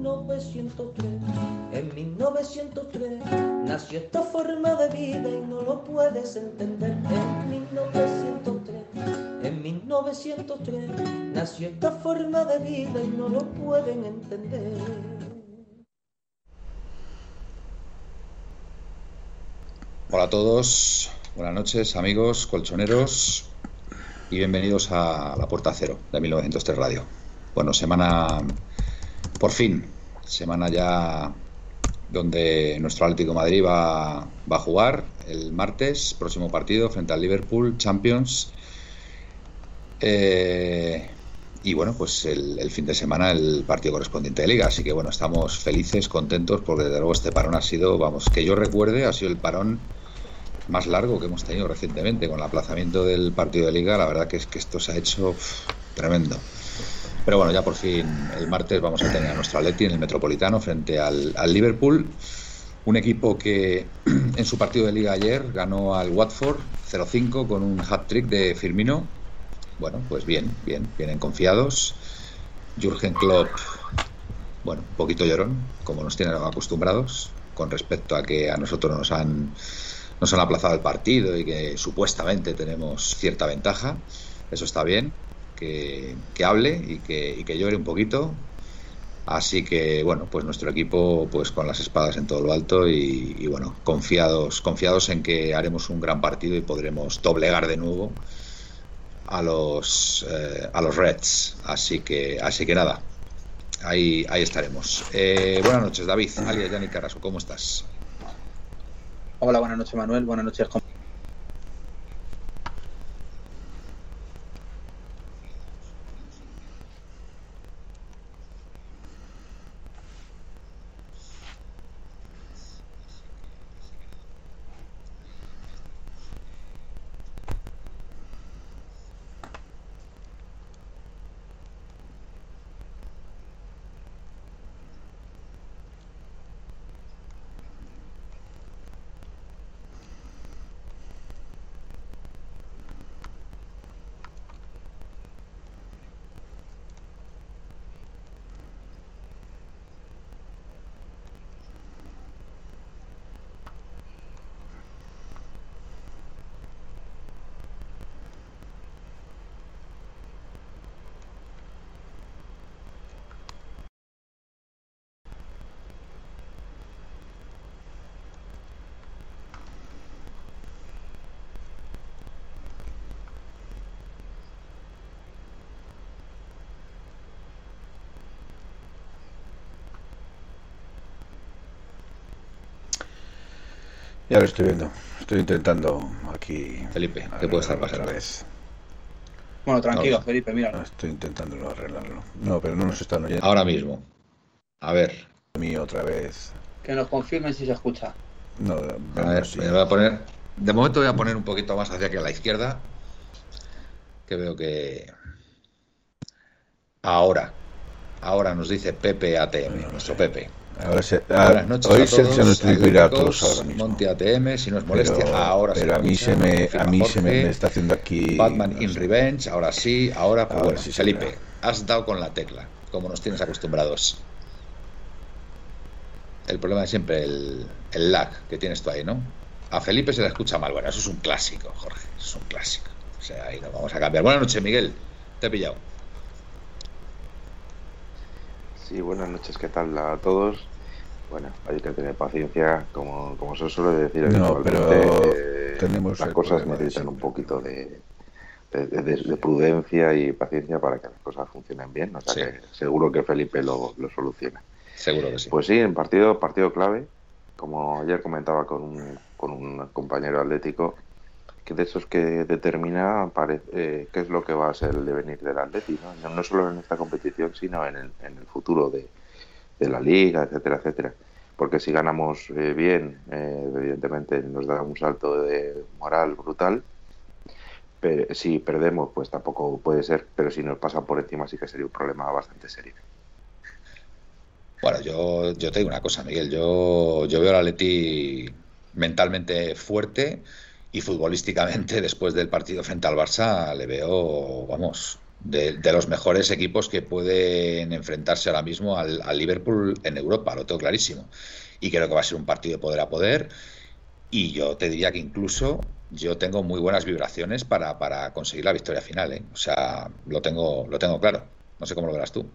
1903. En 1903 nació esta forma de vida y no lo puedes entender. En 1903, en 1903 nació esta forma de vida y no lo pueden entender. Hola a todos, buenas noches amigos colchoneros y bienvenidos a La Puerta Cero de 1903 Radio. Bueno, semana, por fin, semana ya donde nuestro Atlético Madrid va, va, a jugar el martes, próximo partido frente al Liverpool Champions. Eh, y bueno, pues el, el, fin de semana el partido correspondiente de liga. Así que bueno, estamos felices, contentos, porque desde luego este parón ha sido, vamos, que yo recuerde, ha sido el parón más largo que hemos tenido recientemente con el aplazamiento del partido de liga. La verdad que es que esto se ha hecho tremendo. Pero bueno, ya por fin el martes vamos a tener a nuestro Atleti en el Metropolitano frente al, al Liverpool. Un equipo que en su partido de liga ayer ganó al Watford 0-5 con un hat-trick de Firmino. Bueno, pues bien, bien, vienen confiados. Jürgen Klopp, bueno, un poquito llorón, como nos tienen acostumbrados, con respecto a que a nosotros nos han nos han aplazado el partido y que supuestamente tenemos cierta ventaja. Eso está bien, que, hable y que, y que, llore un poquito. Así que bueno, pues nuestro equipo pues con las espadas en todo lo alto y, y bueno, confiados, confiados en que haremos un gran partido y podremos doblegar de nuevo a los eh, a los Reds. Así que así que nada, ahí, ahí estaremos. Eh, buenas noches, David, alias Yannick Carrasco, ¿cómo estás? Hola, buenas noches Manuel, buenas noches. Ya lo estoy viendo. Estoy intentando aquí. Felipe, ¿qué puede estar pasando? Vez. Bueno, tranquilo, no, Felipe, mira. Estoy intentando arreglarlo. No, pero no nos están oyendo. Ahora mismo. A ver. A mí otra vez. Que nos confirmen si se escucha. No, a ver, sí. me voy a poner. De momento voy a poner un poquito más hacia aquí a la izquierda. Que veo que. Ahora. Ahora nos dice Pepe ATM, no, nuestro Pepe. Ahora se, a, Buenas noches hoy a todos, se nos distribuirá a todos ahora mismo. Monte ATM, si no es molestia, pero, ahora pero a mí se me a mí Jorge, se me, me, está haciendo aquí Batman no in Revenge, ahora sí, ahora, pues ahora bueno, sí Felipe, has dado con la tecla, como nos tienes acostumbrados. El problema es siempre el, el lag que tienes tú ahí, ¿no? A Felipe se le escucha mal, bueno, eso es un clásico, Jorge, eso es un clásico. O sea, ahí lo vamos a cambiar. Buenas noches, Miguel, te he pillado. Sí, buenas noches, ¿qué tal a todos? Bueno, hay que tener paciencia, como, como se suele decir. No, pero eh, tenemos las cosas necesitan un poquito de, de, de, de, prudencia y paciencia para que las cosas funcionen bien. O sea sí. que seguro que Felipe lo, lo, soluciona. Seguro que sí. Pues sí, en partido, partido clave, como ayer comentaba con un, con un compañero atlético, que de esos que determina parece, eh, qué es lo que va a ser el devenir del Atleti, ¿no? no solo en esta competición, sino en el, en el futuro de, la liga, etcétera, etcétera. Porque si ganamos eh, bien, eh, evidentemente nos da un salto de moral brutal. Pero si perdemos, pues tampoco puede ser. Pero si nos pasan por encima, sí que sería un problema bastante serio. Bueno, yo, yo te digo una cosa, Miguel. Yo, yo veo a Leti mentalmente fuerte y futbolísticamente, después del partido frente al Barça, le veo, vamos, de, los mejores equipos que pueden enfrentarse ahora mismo al, Liverpool en Europa, lo tengo clarísimo. Y creo que va a ser un partido de poder a poder. Y yo te diría que incluso yo tengo muy buenas vibraciones para, para conseguir la victoria final. ¿eh? O sea, lo tengo, lo tengo claro. No sé cómo lo verás tú.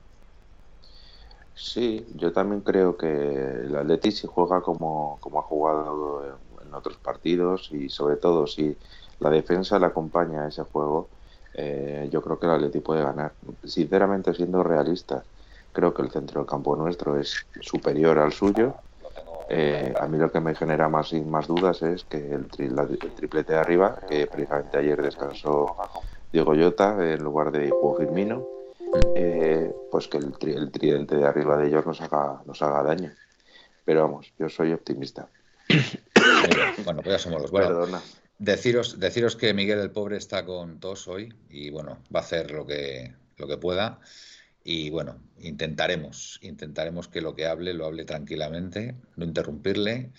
Sí, yo también creo que el Atleti si juega como, como ha jugado en otros partidos y sobre todo si la defensa le acompaña a ese juego, eh, yo creo que el Atleti puede ganar. Sinceramente, siendo realista, creo que el centro del campo nuestro es superior al suyo. Eh, a mí lo que me genera más, más dudas es que el, triplete de arriba, que precisamente ayer descansó Diego Llota en lugar de Juan Firmino, eh, pues que el, el, tridente de arriba de ellos nos haga, nos haga daño. Pero vamos, yo soy optimista. bueno, pues ya somos los buenos. Deciros, deciros que Miguel el pobre está con tos hoy y bueno, va a hacer lo que, lo que pueda. Y bueno, intentaremos, intentaremos que lo que hable lo hable tranquilamente, no interrumpirle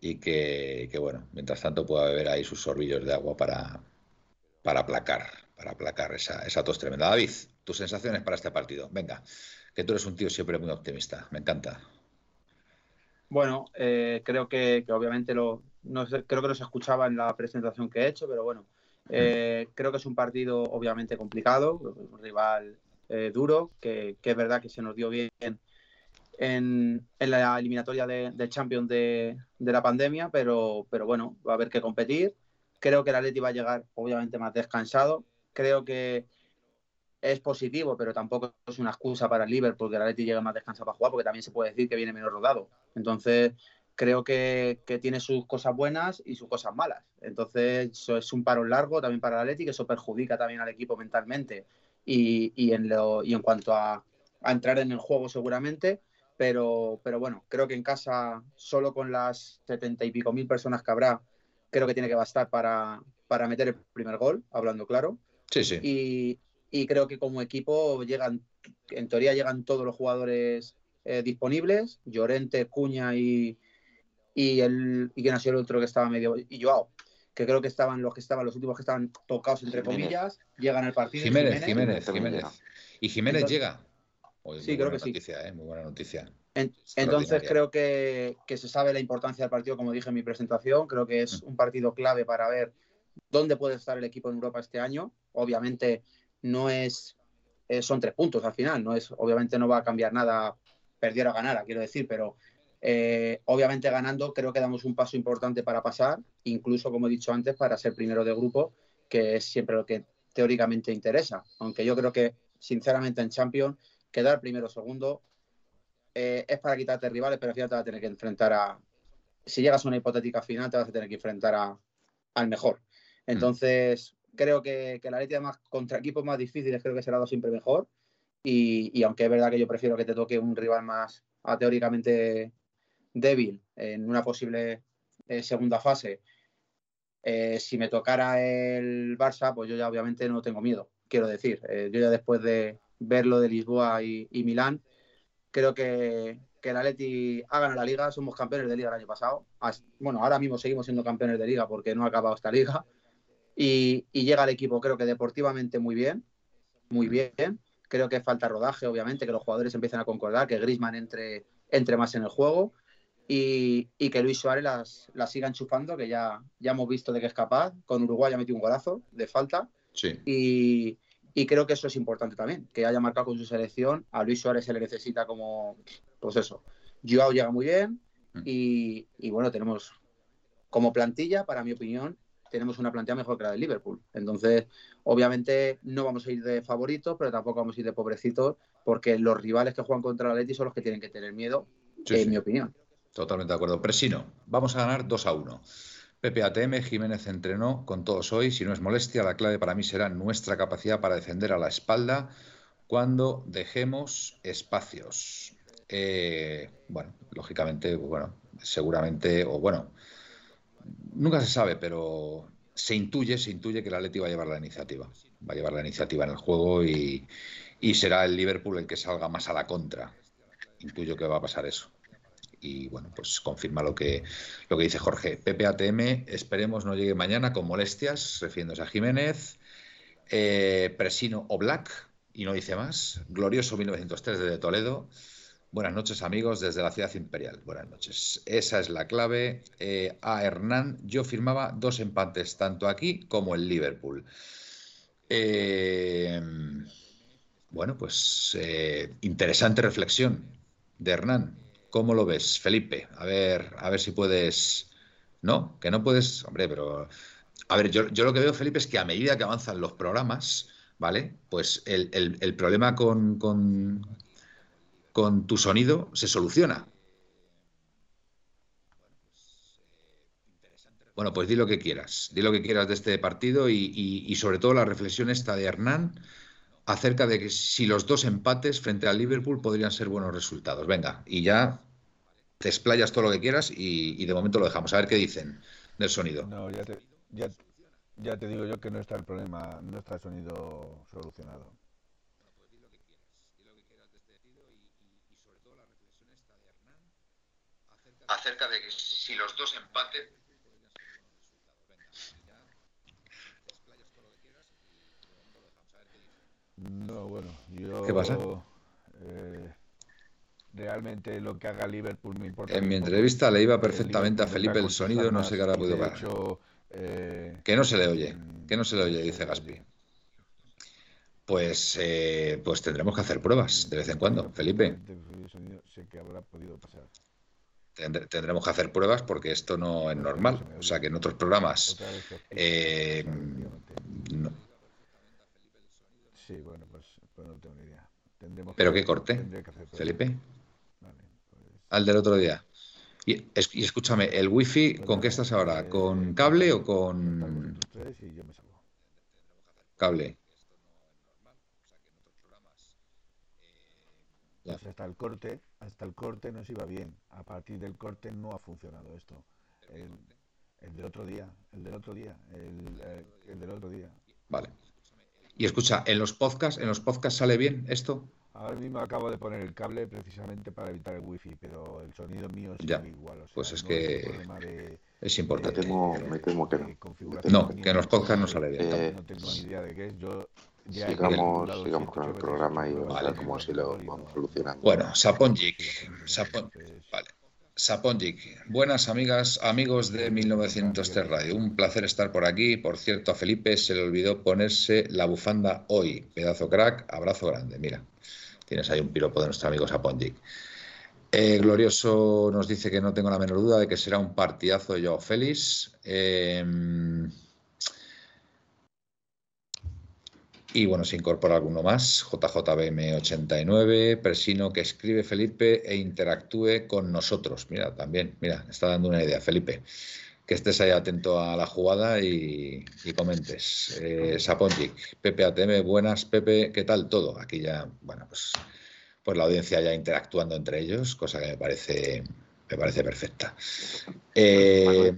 y que, que bueno, mientras tanto pueda beber ahí sus sorbillos de agua para, para aplacar, para aplacar esa, esa tos tremenda. David, tus sensaciones para este partido. Venga, que tú eres un tío siempre muy optimista. Me encanta. Bueno, eh, creo que, obviamente lo, no creo que no se escuchaba en la presentación que he hecho, pero bueno, eh, creo que es un partido obviamente complicado, un rival eh, duro, que, es verdad que se nos dio bien en, la eliminatoria de, de Champions de, de, la pandemia, pero, pero bueno, va a haber que competir. Creo que el Atleti va a llegar obviamente más descansado. Creo que es positivo, pero tampoco es una excusa para el Liverpool porque el Atleti llega más descansado para jugar, porque también se puede decir que viene menos rodado. Entonces, creo que, tiene sus cosas buenas y sus cosas malas. Entonces, eso es un paro largo también para el Atleti, que eso perjudica también al equipo mentalmente y, y, en, lo, y en cuanto a, a, entrar en el juego seguramente. Pero, pero bueno, creo que en casa, solo con las setenta y pico mil personas que habrá, creo que tiene que bastar para, para meter el primer gol, hablando claro. Sí, sí. Y, y creo que como equipo llegan, en teoría llegan todos los jugadores eh, disponibles, Llorente, Cuña y, y el y ha sido el otro que estaba medio y Joao, que creo que estaban los que estaban los últimos que estaban tocados entre comillas, llegan al partido. Jiménez, Jiménez, Jiménez. Y Jiménez llega. sí, creo que sí. ¿eh? Muy buena noticia. entonces creo que, que, se sabe la importancia del partido, como dije en mi presentación. Creo que es mm. un partido clave para ver dónde puede estar el equipo en Europa este año. Obviamente no es, eh, son tres puntos al final, no es, obviamente no va a cambiar nada, perdiera o ganara, quiero decir, pero eh, obviamente ganando creo que damos un paso importante para pasar, incluso como he dicho antes, para ser primero de grupo, que es siempre lo que teóricamente interesa, aunque yo creo que sinceramente en Champions quedar primero o segundo eh, es para quitarte rivales, pero al final te vas a tener que enfrentar a, si llegas a una hipotética final, te vas a tener que enfrentar a, al mejor. Mm. Entonces, creo que, que la más contra equipos más difíciles creo que será siempre mejor. Y, aunque es verdad que yo prefiero que te toque un rival más teóricamente débil en una posible eh, segunda fase, eh, si me tocara el Barça, pues yo ya obviamente no tengo miedo, quiero decir. Eh, yo ya después de ver lo de Lisboa y, Milán, creo que, que el Atleti ha ganado la liga, somos campeones de liga el año pasado. Bueno, ahora mismo seguimos siendo campeones de liga porque no ha acabado esta liga. Y, llega el equipo, creo que deportivamente muy bien, muy bien. Creo que falta rodaje, obviamente, que los jugadores empiecen a concordar, que Grisman entre, entre más en el juego y, que Luis Suárez las, las, siga enchufando, que ya, ya hemos visto de que es capaz. Con Uruguay ha metido un golazo de falta. Sí. Y, y creo que eso es importante también, que haya marcado con su selección. A Luis Suárez se le necesita como, pues eso. Joao llega muy bien mm. y, y bueno, tenemos como plantilla, para mi opinión, tenemos una plantilla mejor que la de Liverpool. Entonces, obviamente no vamos a ir de favoritos, pero tampoco vamos a ir de pobrecitos, porque los rivales que juegan contra la Leti son los que tienen que tener miedo, en mi opinión. Totalmente de acuerdo. Presino, vamos a ganar 2 a 1. Pepe ATM, Jiménez entrenó con todos hoy. Si no es molestia, la clave para mí será nuestra capacidad para defender a la espalda cuando dejemos espacios. eh, bueno, lógicamente, bueno, seguramente, o bueno, nunca se sabe, pero se intuye, se intuye que el Atleti va a llevar la iniciativa. Va a llevar la iniciativa en el juego y, y será el Liverpool el que salga más a la contra. Intuyo que va a pasar eso y bueno, pues confirma lo que, lo que dice Jorge. PPATM, esperemos no llegue mañana con molestias, refiriéndose a Jiménez. Eh, Presino o Black, y no dice más. Glorioso 1903 desde Toledo. Buenas noches amigos desde la ciudad imperial. Buenas noches. Esa es la clave. Eh, a Hernán, yo firmaba dos empates tanto aquí como en Liverpool. Eh, bueno, pues interesante reflexión de Hernán. ¿Cómo lo ves, Felipe? A ver, a ver si puedes. No, que no puedes. Hombre, pero. A ver, yo, lo que veo, Felipe, es que a medida que avanzan los programas, ¿vale? Pues el, problema con, con, con tu sonido se soluciona. Bueno, pues di lo que quieras, di lo que quieras de este partido y, y, sobre todo la reflexión esta de Hernán acerca de que si los dos empates frente al Liverpool podrían ser buenos resultados. Venga, y ya te explayas todo lo que quieras y, de momento lo dejamos. A ver qué dicen del sonido. No, ya te, ya, te digo yo que no está el problema, no está el sonido solucionado. acerca de que si los dos empates No, bueno, yo... ¿Qué pasa? Eh, realmente lo que haga Liverpool me importa. En mi entrevista le iba perfectamente a Felipe el sonido, no sé qué habrá podido parar. Eh, que no se le oye, mm, que no se le oye, dice Gaspi. Pues, eh, pues tendremos que hacer pruebas de vez en cuando, Felipe. Tendremos que hacer pruebas porque esto no es normal. O sea que en otros programas. Eh, Sí, bueno, pues, pues, no tengo ni idea. ¿Pero qué corte, Felipe? Pues Al del otro día. Y, escúchame, ¿el wifi con qué estás ahora? ¿Con cable o con...? Cable. Pues hasta el corte, hasta el corte nos iba bien. A partir del corte no ha funcionado esto. El, del otro día, el del otro día, el, eh, el del otro día. Vale. Y escucha, ¿en los podcasts, en los podcasts sale bien esto? Ahora mismo acabo de poner el cable precisamente para evitar el wifi, pero el sonido mío es igual. pues es que es importante. me temo que no. No, que en los podcasts no sale bien. Eh, no tengo ni idea de qué es. Yo sigamos, sigamos con el programa y vamos a ver cómo así lo vamos solucionando. Bueno, Saponjic. Sapon... Vale. Saponjic, buenas amigas, amigos de 1903 Radio. Un placer estar por aquí. Por cierto, a Felipe se le olvidó ponerse la bufanda hoy. Pedazo crack, abrazo grande. Mira, tienes ahí un piropo de nuestro amigo Saponjic. Eh, Glorioso nos dice que no tengo la menor duda de que será un partidazo de Joao Félix. Eh, Y bueno, se incorpora alguno más, JJBM89, Presino que escribe Felipe e interactúe con nosotros. Mira, también, mira, está dando una idea, Felipe. Que estés ahí atento a la jugada y, comentes. Eh, Saponjic, Pepe ATM, buenas, Pepe, ¿qué tal todo? Aquí ya, bueno, pues, pues la audiencia ya interactuando entre ellos, cosa que me parece, me parece perfecta. Eh,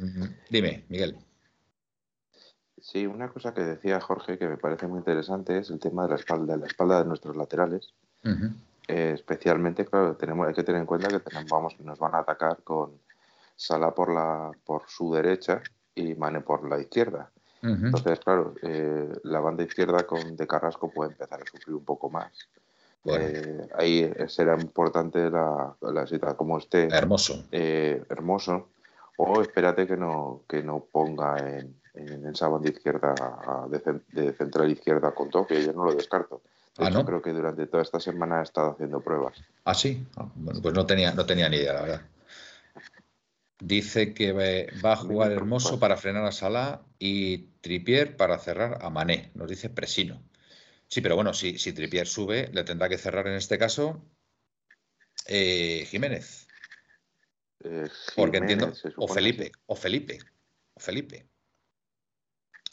dime, Miguel. Sí, una cosa que decía Jorge que me parece muy interesante es el tema de la espalda, la espalda de nuestros laterales. Eh, especialmente, claro, tenemos, hay que tener en cuenta que tenemos, vamos, nos van a atacar con Sala por la por su derecha y Mane por la izquierda. Entonces, claro, eh, la banda izquierda con de Carrasco puede empezar a sufrir un poco más. Eh, ahí será importante la, la situación como esté. Hermoso. hermoso. O espérate que no, que no ponga en, en esa banda izquierda, de, central izquierda con toque, yo no lo descarto. ah, ¿no? creo que durante toda esta semana ha estado haciendo pruebas. Ah, sí. Ah, bueno, pues no tenía, no tenía ni idea, la verdad. Dice que va a jugar Hermoso para frenar a Salah y Tripier para cerrar a Mané, nos dice Presino. Sí, pero bueno, si, si Tripier sube, le tendrá que cerrar en este caso eh, Jiménez. Eh, Porque entiendo, o Felipe, o Felipe, o Felipe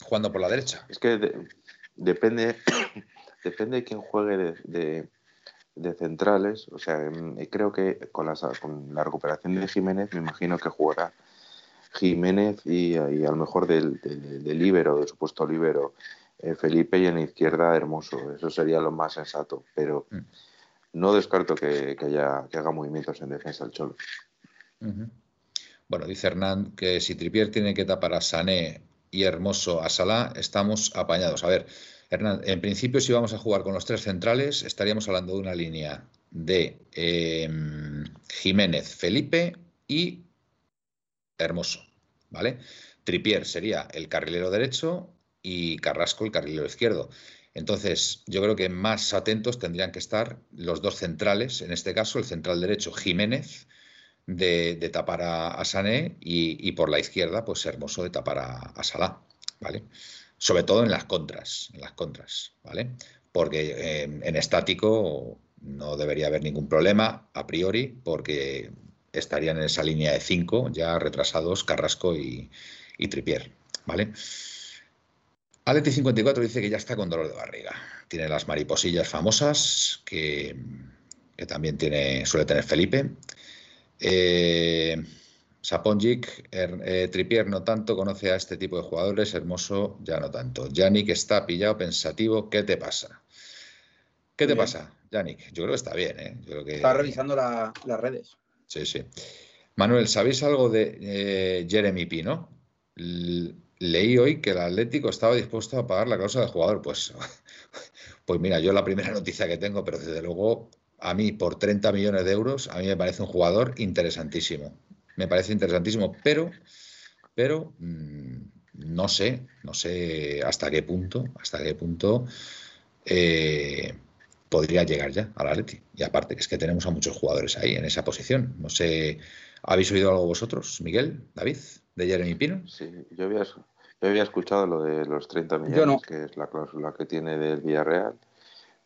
jugando por la derecha. Es que depende, depende de quién juegue de, de centrales, o sea, creo que con, con la recuperación de Jiménez me imagino que jugará Jiménez y, a lo mejor del, del, libero, del supuesto libero, eh, Felipe y en la izquierda Hermoso. Eso sería lo más sensato, pero mm. no descarto que, haya, que haga movimientos en defensa el Cholo. Bueno, dice Hernán que si Tripier tiene que tapar a Sané y Hermoso a estamos apañados. A ver, Hernán, en principio si vamos a jugar con los tres centrales, estaríamos hablando de una línea de em, Jiménez, Felipe y Hermoso, ¿vale? Tripier sería el carrilero derecho y Carrasco el carrilero izquierdo. Entonces, yo creo que más atentos tendrían que estar los dos centrales, en este caso el central derecho Jiménez, de, tapar a, Sané y, por la izquierda, pues Hermoso de tapar a, Salah, ¿vale? Sobre todo en las contras, en las contras, ¿vale? Porque eh, en estático no debería haber ningún problema a priori, porque estarían en esa línea de cinco ya retrasados Carrasco y, Tripier, ¿vale? Aleti 54 dice que ya está con dolor de barriga. Tiene las mariposillas famosas que, también tiene, suele tener Felipe. Eh, Saponjic, er, eh, Tripier no tanto, conoce a este tipo de jugadores, Hermoso ya no tanto. Yannick está pillado, pensativo, ¿qué te pasa? ¿Qué te pasa, Yannick? Yo creo que está bien, ¿eh? Está revisando las redes. Sí, sí. Manuel, ¿sabéis algo de eh, Jeremy Pino? leí hoy que el Atlético estaba dispuesto a pagar la causa del jugador. Pues, pues mira, yo la primera noticia que tengo, pero desde luego a mí por 30 millones de euros, a mí me parece un jugador interesantísimo. Me parece interesantísimo, pero, pero mm, no sé, no sé hasta qué punto, hasta qué punto eh, podría llegar ya al Atleti. Y aparte, que es que tenemos a muchos jugadores ahí en esa posición. No sé, ¿habéis oído algo vosotros, Miguel, David, de Jeremy Pino? Sí, yo había, yo había escuchado lo de los 30 millones, que es la cláusula que tiene del Villarreal.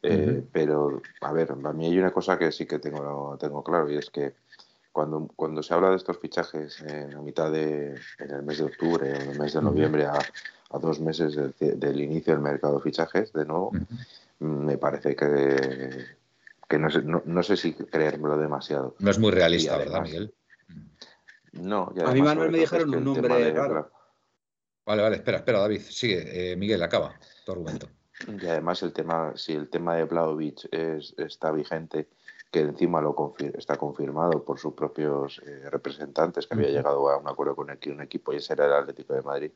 Eh, pero, a ver, a mí hay una cosa que sí que tengo, tengo claro y es que cuando, cuando se habla de estos fichajes en la mitad de, en el mes de octubre o en el mes de noviembre a, a dos meses del, inicio del mercado de fichajes, de nuevo, me parece que, que no, sé, no, sé si creérmelo demasiado. No es muy realista, ¿verdad, Miguel? No, a mí Manuel me dijeron un nombre. Vale, vale, espera, espera, David, sigue. Eh, Miguel, acaba tu argumento. Y además el tema, si el tema de Blaovic es, está vigente, que encima lo está confirmado por sus propios eh, representantes, que había llegado a un acuerdo con un equipo y ese era el Atlético de Madrid,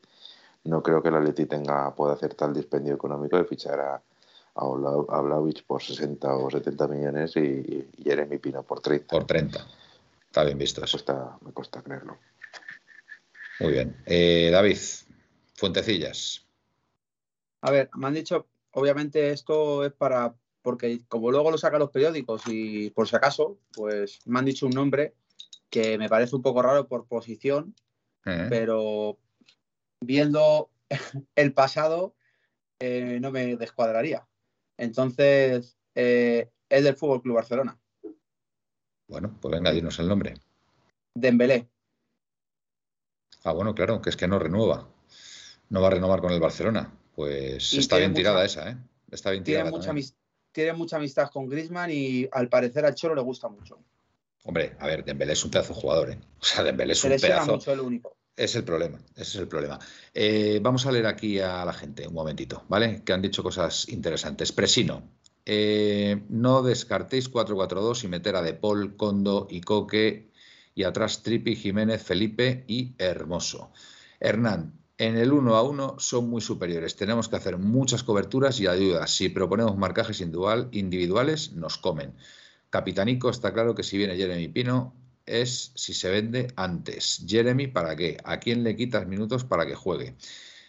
no creo que el Atleti tenga, pueda hacer tal dispendio económico de fichar a, a Vlaovic por 60 o 70 millones y, Jeremy Pino por 30. Por 30. Está bien visto eso. Me cuesta, creerlo. Muy bien. Eh, David, Fuentecillas. A ver, me han dicho, obviamente esto es para, porque como luego lo sacan los periódicos y por si acaso, pues me han dicho un nombre que me parece un poco raro por posición, eh. pero viendo el pasado eh, no me descuadraría. Entonces, eh, es del Fútbol Club Barcelona. Bueno, pues venga, dinos el nombre. Dembélé. Ah, bueno, claro, que es que no renueva. No va a renovar con el Barcelona. Pues está bien tirada esa, ¿eh? Está bien tirada. Tiene mucha, tiene mucha amistad con Griezmann y al parecer al Cholo le gusta mucho. Hombre, a ver, Dembélé es un pedazo de jugador, ¿eh? O sea, Dembélé es un pedazo. Mucho el único. Es el problema, ese es el problema. Eh, vamos a leer aquí a la gente un momentito, ¿vale? Que han dicho cosas interesantes. Presino, eh, no descartéis 4-4-2 y meter a De Paul, Condo y Coque y atrás Tripi, Jiménez, Felipe y Hermoso. Hernán, en el 1 a 1 son muy superiores. Tenemos que hacer muchas coberturas y ayudas. Si proponemos marcajes individuales, nos comen. Capitanico, está claro que si viene Jeremy Pino, es si se vende antes. Jeremy, ¿para qué? ¿A quién le quitas minutos para que juegue?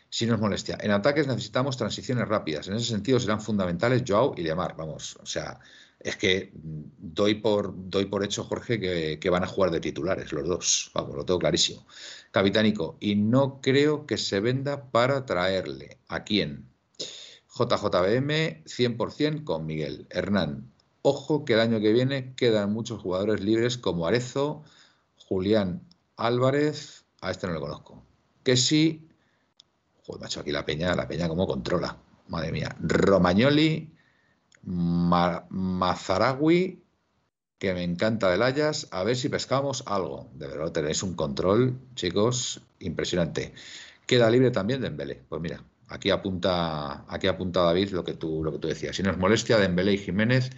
Si nos molestia. En ataques necesitamos transiciones rápidas. En ese sentido serán fundamentales Joao y Lemar. Vamos, o sea, es que doy por, doy por hecho, Jorge, que, que, van a jugar de titulares los dos. Vamos, lo tengo clarísimo. Capitánico, y no creo que se venda para traerle. ¿A quién? JJBM 100% con Miguel. Hernán, Ojo que el año que viene quedan muchos jugadores libres como Arezo, Julián Álvarez, a este no lo conozco. Que sí, joder, macho, aquí la peña, la peña como controla, madre mía. Romagnoli, Mazaragui, que me encanta del Ayas, a ver si pescamos algo. De verdad tenéis un control, chicos, impresionante. Queda libre también Dembélé. Pues mira, aquí apunta, aquí apunta David lo que tú, lo que tú decías. Si nos molestia Dembélé y Jiménez,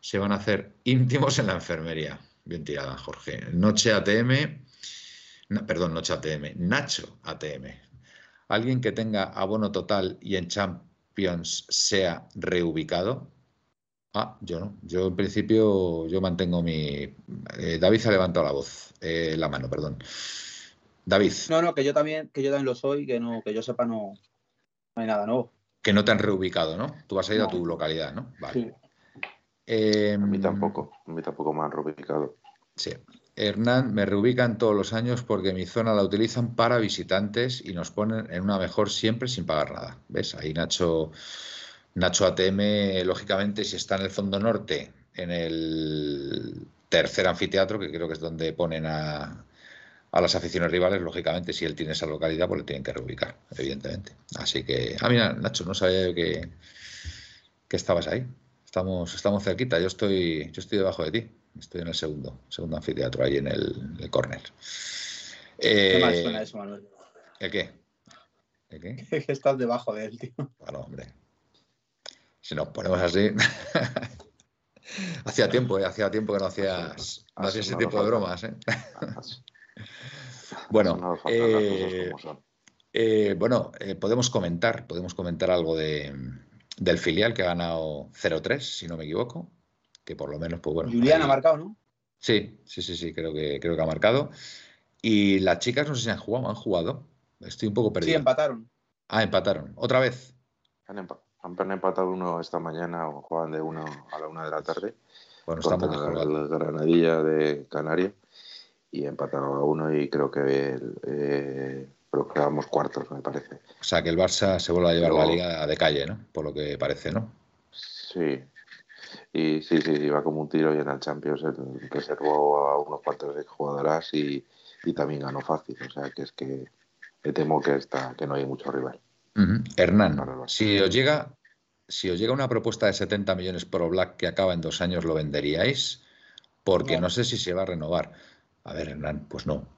se van a hacer íntimos en la enfermería. Bien tirada, Jorge. Noche ATM, perdón, Noche ATM, Nacho ATM. Alguien que tenga abono total y en Champions sea reubicado. Ah, yo no. Yo en principio yo mantengo mi. Eh, David ha levantado la voz, eh, la mano, perdón. David. No, no, que yo también, que yo también lo soy, que no, que yo sepa no, hay nada nuevo. Que no te han reubicado, ¿no? Tú vas a ir a tu localidad, ¿no? Vale. a mí em, tampoco, a mí tampoco me han reubicado. Sí. Hernán, me reubican todos los años porque mi zona la utilizan para visitantes y nos ponen en una mejor siempre sin pagar nada. ¿Ves? Ahí Nacho, Nacho ATM, lógicamente, si está en el fondo norte, en el tercer anfiteatro, que creo que es donde ponen a, a las aficiones rivales, lógicamente, si él tiene esa localidad, pues le tienen que reubicar, evidentemente. Así que, ah, mira, Nacho, no sabía que, que estabas ahí. Estamos, estamos cerquita, yo estoy, yo estoy debajo de ti. Estoy en el segundo, segundo anfiteatro, ahí en el, el córner. ¿Qué mal eh, suena eso, Manuel? ¿El qué? ¿El qué? que estás debajo de él, tío. Hombre. Si nos ponemos así. hacía tiempo, ¿eh? Hacía tiempo que no hacías, no hacías ese tipo de bromas, ¿eh? bueno, eh, eh, bueno eh, podemos comentar, podemos comentar algo de, del filial que ha ganado 0-3, si no me equivoco, que por lo menos, pues bueno. Julián ha marcado, ¿no? Sí, sí, sí, sí, creo que, creo que ha marcado. Y las chicas no sé si han jugado, han jugado. Estoy un poco perdido. Sí, empataron. Ah, empataron. ¿Otra vez? Han, empatado uno esta mañana, o juegan de uno a la una de la tarde. Bueno, estamos el Granadilla de Canarias y empatado a uno y creo que eh, quedamos cuartos, me parece. O sea que el Barça se vuelve a llevar la liga de calle, ¿no? Por lo que parece, ¿no? Sí. Y sí, sí, iba como un tiro y en el Champions reservó a unos cuantos jugadoras y, y también ganó fácil. O sea que es que me temo que, está, que no hay mucho rival. Hernán, si os llega si os llega una propuesta de 70 millones por Black que acaba en dos años, ¿lo venderíais? Porque no sé si se va a renovar. A ver, Hernán, pues no.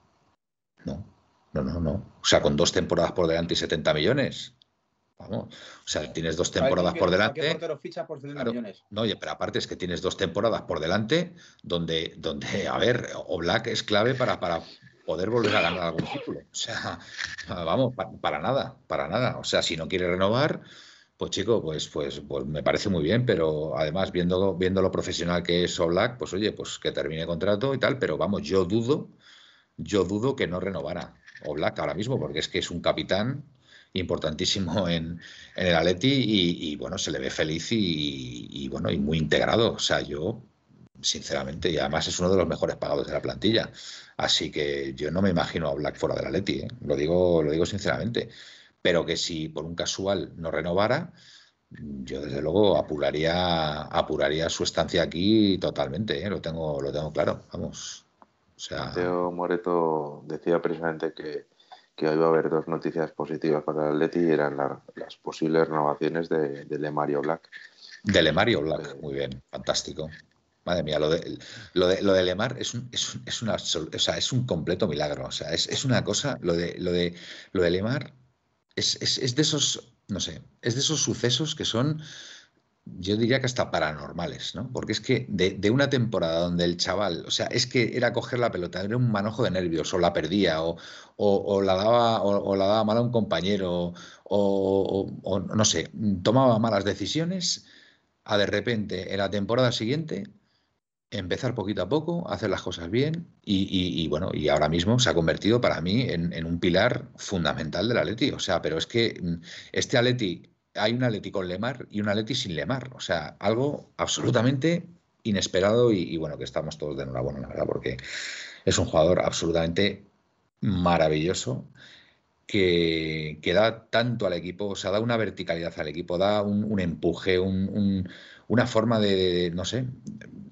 No, no, no, no. O sea, con dos temporadas por delante y 70 millones. Vamos. O sea, tienes dos temporadas por delante. ficha por 70 millones? No, oye, pero aparte es que tienes dos temporadas por delante donde, donde a ver, Oblak es clave para, para poder volver a ganar algún título. O sea, vamos, para, nada, para nada. O sea, si no quiere renovar, pues chico, pues, pues, pues me parece muy bien, pero además viendo, viendo lo profesional que es Oblak, pues oye, pues que termine contrato y tal, pero vamos, yo dudo, yo dudo que no renovara Oblak ahora mismo, porque es que es un capitán importantísimo en, en el Atleti y, bueno, se le ve feliz y, bueno, y muy integrado. O sea, yo, sinceramente, y además es uno de los mejores pagados de la plantilla. Así que yo no me imagino a Black fuera del Atleti, ¿eh? lo, digo, lo digo sinceramente pero que si por un casual no renovara, yo desde luego apuraría, apuraría su estancia aquí totalmente, ¿eh? lo, tengo, lo tengo claro, vamos. O sea... Mateo Moreto decía precisamente que, que hoy va a haber dos noticias positivas para el Atleti y eran las posibles renovaciones de, de Lemario Black. De Lemario Black, eh, muy bien, fantástico. Madre mía, lo de, lo de, lo de Lemar es un, es, es, una, o sea, es un completo milagro. O sea, es, es una cosa, lo de, lo de, lo de Lemar es, de esos, no sé, es de esos sucesos que son, yo diría que hasta paranormales, ¿no? Porque es que de, una temporada donde el chaval, o sea, es que era coger la pelota, era un manojo de nervios, o la perdía, o, o, la, daba, o, la daba mal a un compañero, o, no sé, tomaba malas decisiones, a de repente en la temporada siguiente empezar poquito a poco, hacer las cosas bien y, bueno, y ahora mismo se ha convertido para mí en, un pilar fundamental del Atleti. O sea, pero es que mm, este Atleti, hay un Atleti con Lemar y un Atleti sin Lemar. O sea, algo absolutamente inesperado y, bueno, que estamos todos de enhorabuena, la verdad, porque es un jugador absolutamente maravilloso que, que, da tanto al equipo, o sea, da una verticalidad al equipo, da un, empuje, una forma de, no sé,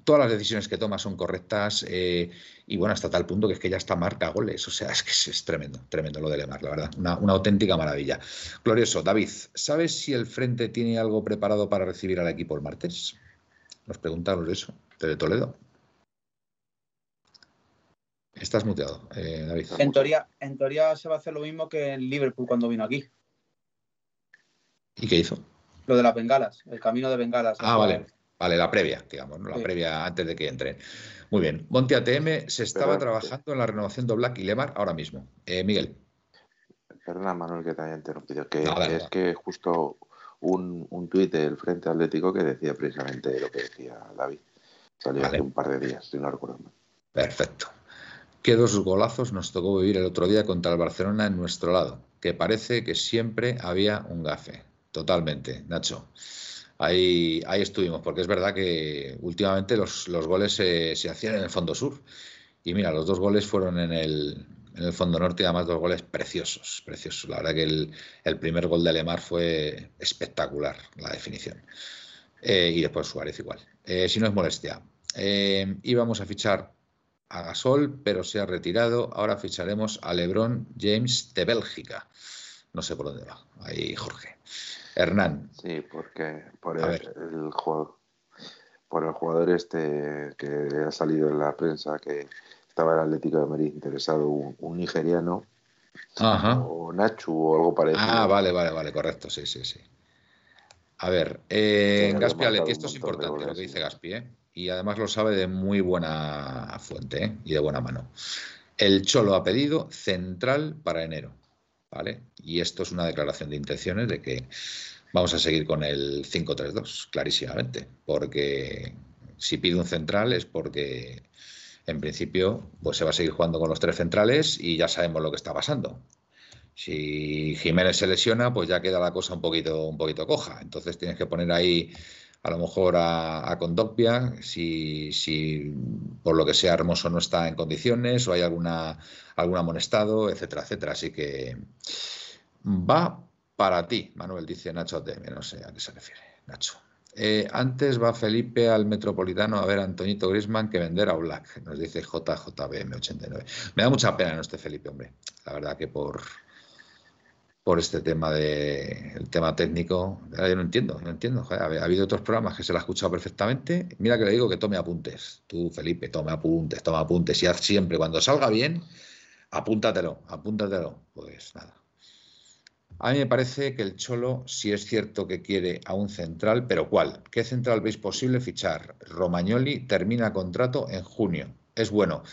todas las decisiones que toma son correctas eh, y bueno, hasta tal punto que es que ya está marca goles. O sea, es que es, tremendo, tremendo lo de Lemar, la verdad. Una, auténtica maravilla. Glorioso. David, ¿sabes si el frente tiene algo preparado para recibir al equipo el martes? Nos preguntaron eso, de Toledo. Estás muteado, eh, David. En teoría, en teoría se va a hacer lo mismo que en Liverpool cuando vino aquí. ¿Y qué hizo? Lo de las bengalas, el camino de bengalas. Ah, vale. Vale, la previa, digamos, ¿no? la previa antes de que entren. Muy bien. Monte ATM se estaba trabajando en la renovación de Black y Lemar ahora mismo. Eh, Miguel. Perdona, Manuel, que te haya interrumpido. Que es que justo un, un tuit del Frente Atlético que decía precisamente lo que decía David. Salió hace un par de días, si no recuerdo mal. Perfecto. Qué dos golazos nos tocó vivir el otro día contra el Barcelona en nuestro lado, que parece que siempre había un gafe. Totalmente, Nacho. Ahí, ahí estuvimos, porque es verdad que últimamente los, goles se, hacían en el fondo sur. Y mira, los dos goles fueron en el, en el fondo norte, y además dos goles preciosos, preciosos. La verdad que el, primer gol de Alemar fue espectacular, la definición. Eh, y después Suárez igual. Eh, si no es molestia. Eh, íbamos a fichar a Gasol, pero se ha retirado. Ahora ficharemos a LeBron James de Bélgica. No sé por dónde va. Ahí, Jorge. Hernán. Sí, porque por el, jugador, por el jugador este que ha salido en la prensa que estaba el Atlético de Madrid interesado, un, nigeriano, o Nacho o algo parecido. Ah, vale, vale, vale, correcto, sí, sí, sí. A ver, eh, Gaspi Aleti, esto es importante lo que dice Gaspi, ¿eh? y además lo sabe de muy buena fuente ¿eh? y de buena mano. El Cholo ha pedido central para enero, ¿vale? Y esto es una declaración de intenciones de que vamos a seguir con el 5-3-2, clarísimamente, porque si pide un central es porque en principio pues se va a seguir jugando con los tres centrales y ya sabemos lo que está pasando. Si Jiménez se lesiona, pues ya queda la cosa un poquito, un poquito coja. Entonces tienes que poner ahí a lo mejor a, Condopia, si, si, por lo que sea Hermoso no está en condiciones o hay alguna, algún amonestado, etcétera, etcétera. Así que va para ti, Manuel, dice Nacho ATM, no sé a qué se refiere, Nacho. Eh, antes va Felipe al Metropolitano a ver a Antonito Grisman que vender a Black, nos dice JJBM89. Me da mucha pena no este Felipe, hombre. La verdad que por, por este tema de el tema técnico. Yo no entiendo, no entiendo. ha, habido otros programas que se lo ha escuchado perfectamente. Mira que le digo que tome apuntes. Tú, Felipe, tome apuntes, toma apuntes. Y haz siempre, cuando salga bien, apúntatelo, apúntatelo. Pues nada. A mí me parece que el Cholo sí es cierto que quiere a un central, pero ¿cuál? ¿Qué central veis posible fichar? Romagnoli termina contrato en junio. Es bueno.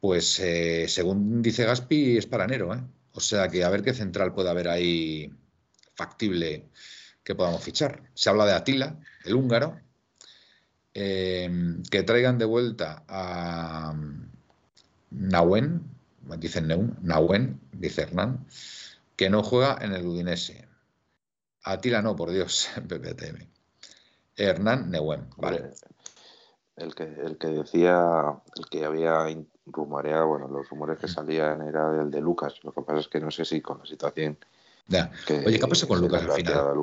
Pues eh, según dice Gaspi, es para enero, ¿eh? O sea que a ver qué central puede haber ahí factible que podamos fichar. Se habla de Atila, el húngaro, em, que traigan de vuelta a Nauen, dicen Neun, Nauen, dice Hernán, que no juega en el Udinese. Atila no, por Dios, PPTM. Hernán Neuen, vale. El que, el que decía, el que había rumoreado, bueno, los rumores que salían era el de Lucas. Lo que pasa es que no sé si con la situación. Oye, ¿qué pasa con Lucas al final?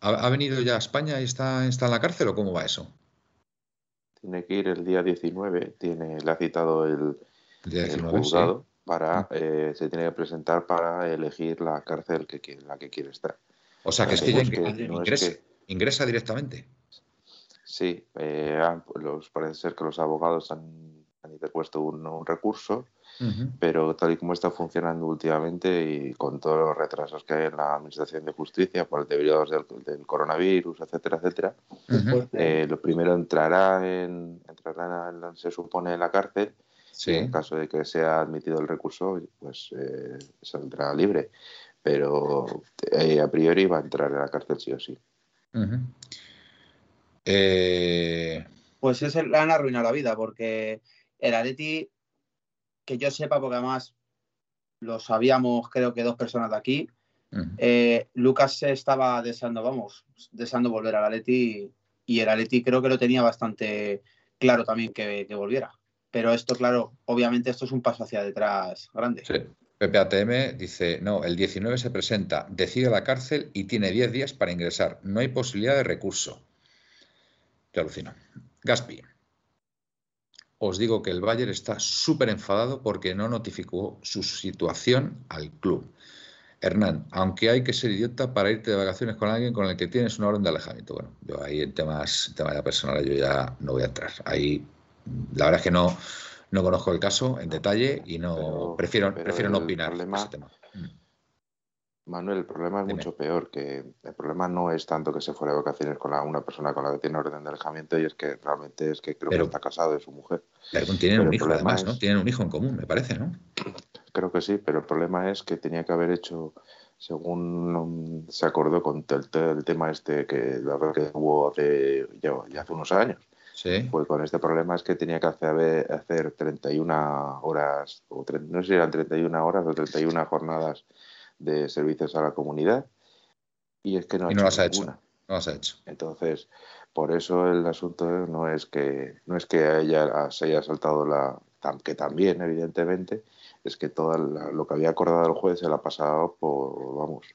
¿Ha, venido ya a España y está, está en la cárcel o cómo va eso? Tiene que ir el día 19, tiene, le ha citado el, juzgado para, mm. eh, se tiene que presentar para elegir la cárcel que, la que quiere estar. O sea, que es que, ya ingresa, directamente. Sí, eh, los, parece ser que los abogados han han interpuesto un, un recurso, pero tal y como está funcionando últimamente y con todos los retrasos que hay en la Administración de Justicia por el derivados del, coronavirus, etcétera, etcétera, eh, lo primero entrará en, entrará se supone en la cárcel. Y en caso de que sea admitido el recurso, pues eh, saldrá libre. Pero eh, a priori va a entrar en la cárcel sí o sí. Pues ese le han arruinado la vida porque el Atleti, que yo sepa, porque además lo sabíamos creo que dos personas de aquí, eh, Lucas se estaba deseando, vamos, deseando volver al Atleti y el Atleti creo que lo tenía bastante claro también que, volviera. Pero esto, claro, obviamente esto es un paso hacia detrás grande. Sí. PPATM dice, no, el 19 se presenta, decide la cárcel y tiene 10 días para ingresar. No hay posibilidad de recurso. Te alucino. Gaspi os digo que el Bayern está súper enfadado porque no notificó su situación al club. Hernán, aunque hay que ser idiota para irte de vacaciones con alguien con el que tienes una orden de alejamiento. Bueno, yo ahí en temas, temas ya personales yo ya no voy a entrar. Ahí la verdad es que no, no conozco el caso en detalle y no prefiero, prefiero no opinar sobre ese tema. Manuel, el problema es mucho peor, que el problema no es tanto que se fuera de vacaciones con una persona con la que tiene orden de alejamiento y es que realmente es que creo que está casado de su mujer. Pero tienen un hijo además, ¿no? Tienen un hijo en común, me parece, ¿no? Creo que sí, pero el problema es que tenía que haber hecho, según se acordó con el, tema este que la verdad que hubo hace, ya, hace unos años. Sí. Pues con este problema es que tenía que hacer, hacer 31 horas, o no sé si eran 31 horas o 31 jornadas de servicios a la comunidad y es que no, y no las ha hecho. No las ha hecho. Entonces, por eso el asunto no es que no es que ella se haya saltado la que también evidentemente es que todo lo que había acordado el juez se la ha pasado por vamos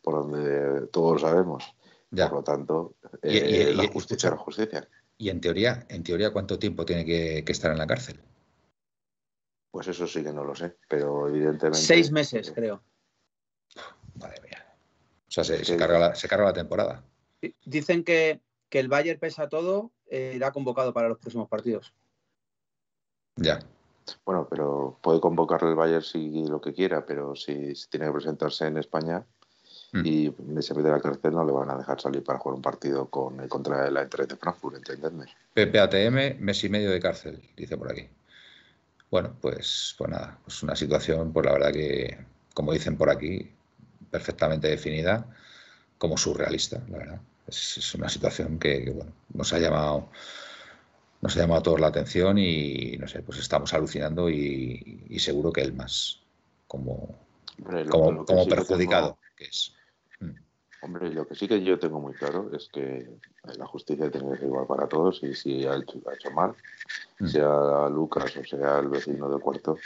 por donde todos lo sabemos. Por lo tanto, eh, la justicia la justicia. Y en teoría, en teoría, ¿cuánto tiempo tiene que, que, estar en la cárcel? Pues eso sí que no lo sé, pero evidentemente. Seis meses, creo. Madre mía. O sea, se, carga, la, se carga la temporada. Dicen que, que el Bayern pesa todo, eh, ha convocado para los próximos partidos. Ya. Bueno, pero puede convocarle el Bayern si lo que quiera, pero si, tiene que presentarse en España mm. y se mete la cárcel, no le van a dejar salir para jugar un partido con, contra el Eintracht de Frankfurt, ¿entendedme? PPATM, mes y medio de cárcel, dice por aquí. Bueno, pues, pues nada, pues una situación, pues la verdad que, como dicen por aquí, perfectamente definida como surrealista, la verdad. Es, una situación que, bueno, nos ha llamado nos ha llamado a todos la atención y no sé, pues estamos alucinando y, seguro que él más como, como, perjudicado que, es. Mm. Hombre, lo que sí que yo tengo muy claro es que la justicia tiene que ser igual para todos y si ha hecho, ha hecho mal, mm. sea Lucas o sea el vecino del cuarto,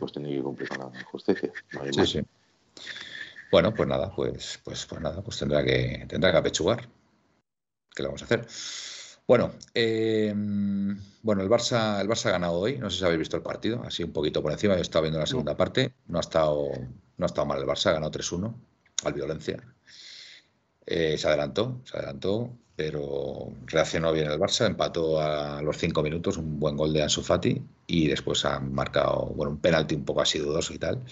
pues tiene que cumplir con la justicia. sí, sí. Bueno, pues nada, pues, pues, pues nada, pues tendrá que, tendrá que apechugar. ¿Qué le vamos a hacer? Bueno, em, bueno, el Barça, el Barça ha ganado hoy. No sé si habéis visto el partido, así un poquito por encima. Yo he estado viendo la segunda parte. No ha estado, no ha estado mal el Barça, ha ganado 3-1 al violencia. Eh, se adelantó, se adelantó, pero reaccionó bien el Barça, empató a los cinco minutos, un buen gol de Ansu Fati y después ha marcado, bueno, un penalti un poco así dudoso y tal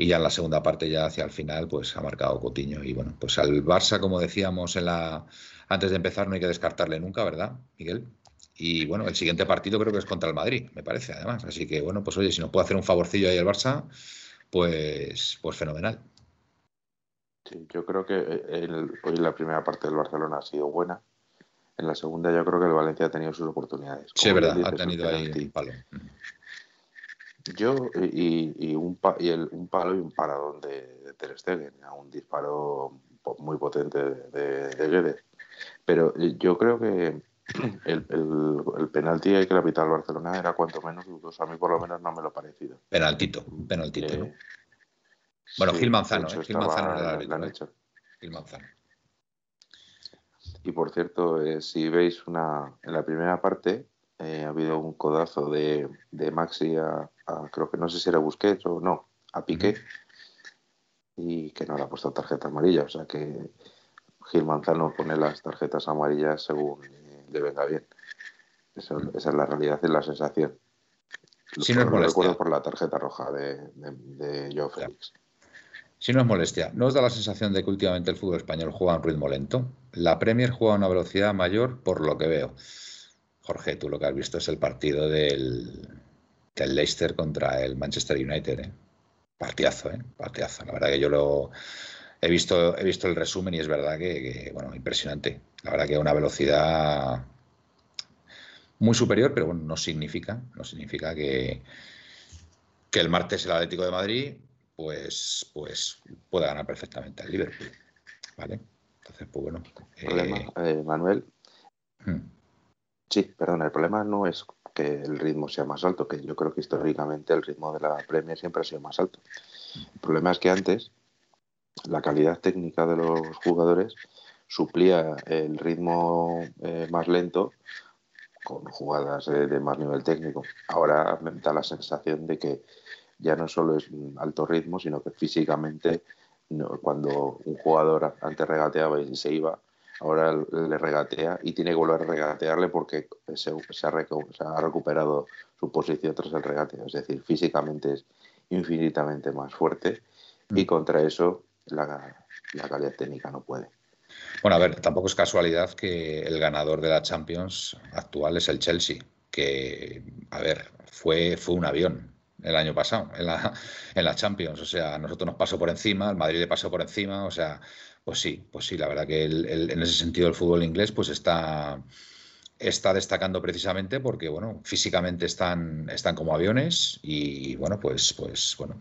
y ya en la segunda parte, ya hacia el final, pues ha marcado Coutinho. Y bueno, pues al Barça, como decíamos en la antes de empezar, no hay que descartarle nunca, ¿verdad, Miguel? Y bueno, el siguiente partido creo que es contra el Madrid, me parece, además. Así que bueno, pues oye, si nos puede hacer un favorcillo ahí el Barça, pues, pues fenomenal. Sí, yo creo que el, hoy la primera parte del Barcelona ha sido buena. En la segunda yo creo que el Valencia ha tenido sus oportunidades. sí, es verdad, ha tenido ahí un palo. Yo y, un, y el, un palo y un paradón de, Ter Stegen, a un disparo muy potente de, de, Pero yo creo que el, el, penalti que le al Barcelona era cuanto menos dudoso. A mí por lo menos no me lo ha parecido. Penaltito, penaltito. Eh, bueno, Gil Manzano, ¿eh? Gil Manzano era el árbitro. ¿eh? Gil Manzano. Y por cierto, eh, si veis una en la primera parte, eh, ha habido un codazo de, de Maxi a, creo que no sé si era Busquets o no, a Piqué, y que no le ha puesto tarjeta amarilla. O sea que Gil Manzano pone las tarjetas amarillas según le venga bien. esa es la realidad y la sensación. Si no es recuerdo por la tarjeta roja de, de, Joe Félix. Si no es molestia, ¿no os da la sensación de que últimamente el fútbol español juega a un ritmo lento? La Premier juega a una velocidad mayor por lo que veo. Jorge, tú lo que has visto es el partido del, Leicester contra el Manchester United. ¿eh? Partidazo, ¿eh? Partidazo. La verdad que yo lo he visto, he visto el resumen y es verdad que, bueno, impresionante. La verdad que una velocidad muy superior, pero bueno, no significa, no significa que, que el martes el Atlético de Madrid pues, pues pueda ganar perfectamente al Liverpool. ¿Vale? Entonces, pues bueno. Problema, eh, eh, Manuel. Hmm. Sí, perdón, el problema no es que el ritmo sea más alto, que yo creo que históricamente el ritmo de la Premier siempre ha sido más alto. El problema es que antes la calidad técnica de los jugadores suplía el ritmo eh, más lento con jugadas de más nivel técnico. Ahora me da la sensación de que ya no solo es alto ritmo, sino que físicamente cuando un jugador antes regateaba y se iba, ahora le regatea y tiene que volver a regatearle porque se, ha, recuperado su posición tras el regateo. Es decir, físicamente es infinitamente más fuerte y mm. contra eso la, la calidad técnica no puede. Bueno, a ver, tampoco es casualidad que el ganador de la Champions actual es el Chelsea, que, a ver, fue, fue un avión el año pasado en la, en la Champions. O sea, a nosotros nos pasó por encima, el Madrid le pasó por encima. O sea, pues sí, pues sí, la verdad que en ese sentido el fútbol inglés pues está, está destacando precisamente porque, bueno, físicamente están, están como aviones y, bueno, pues, pues, bueno,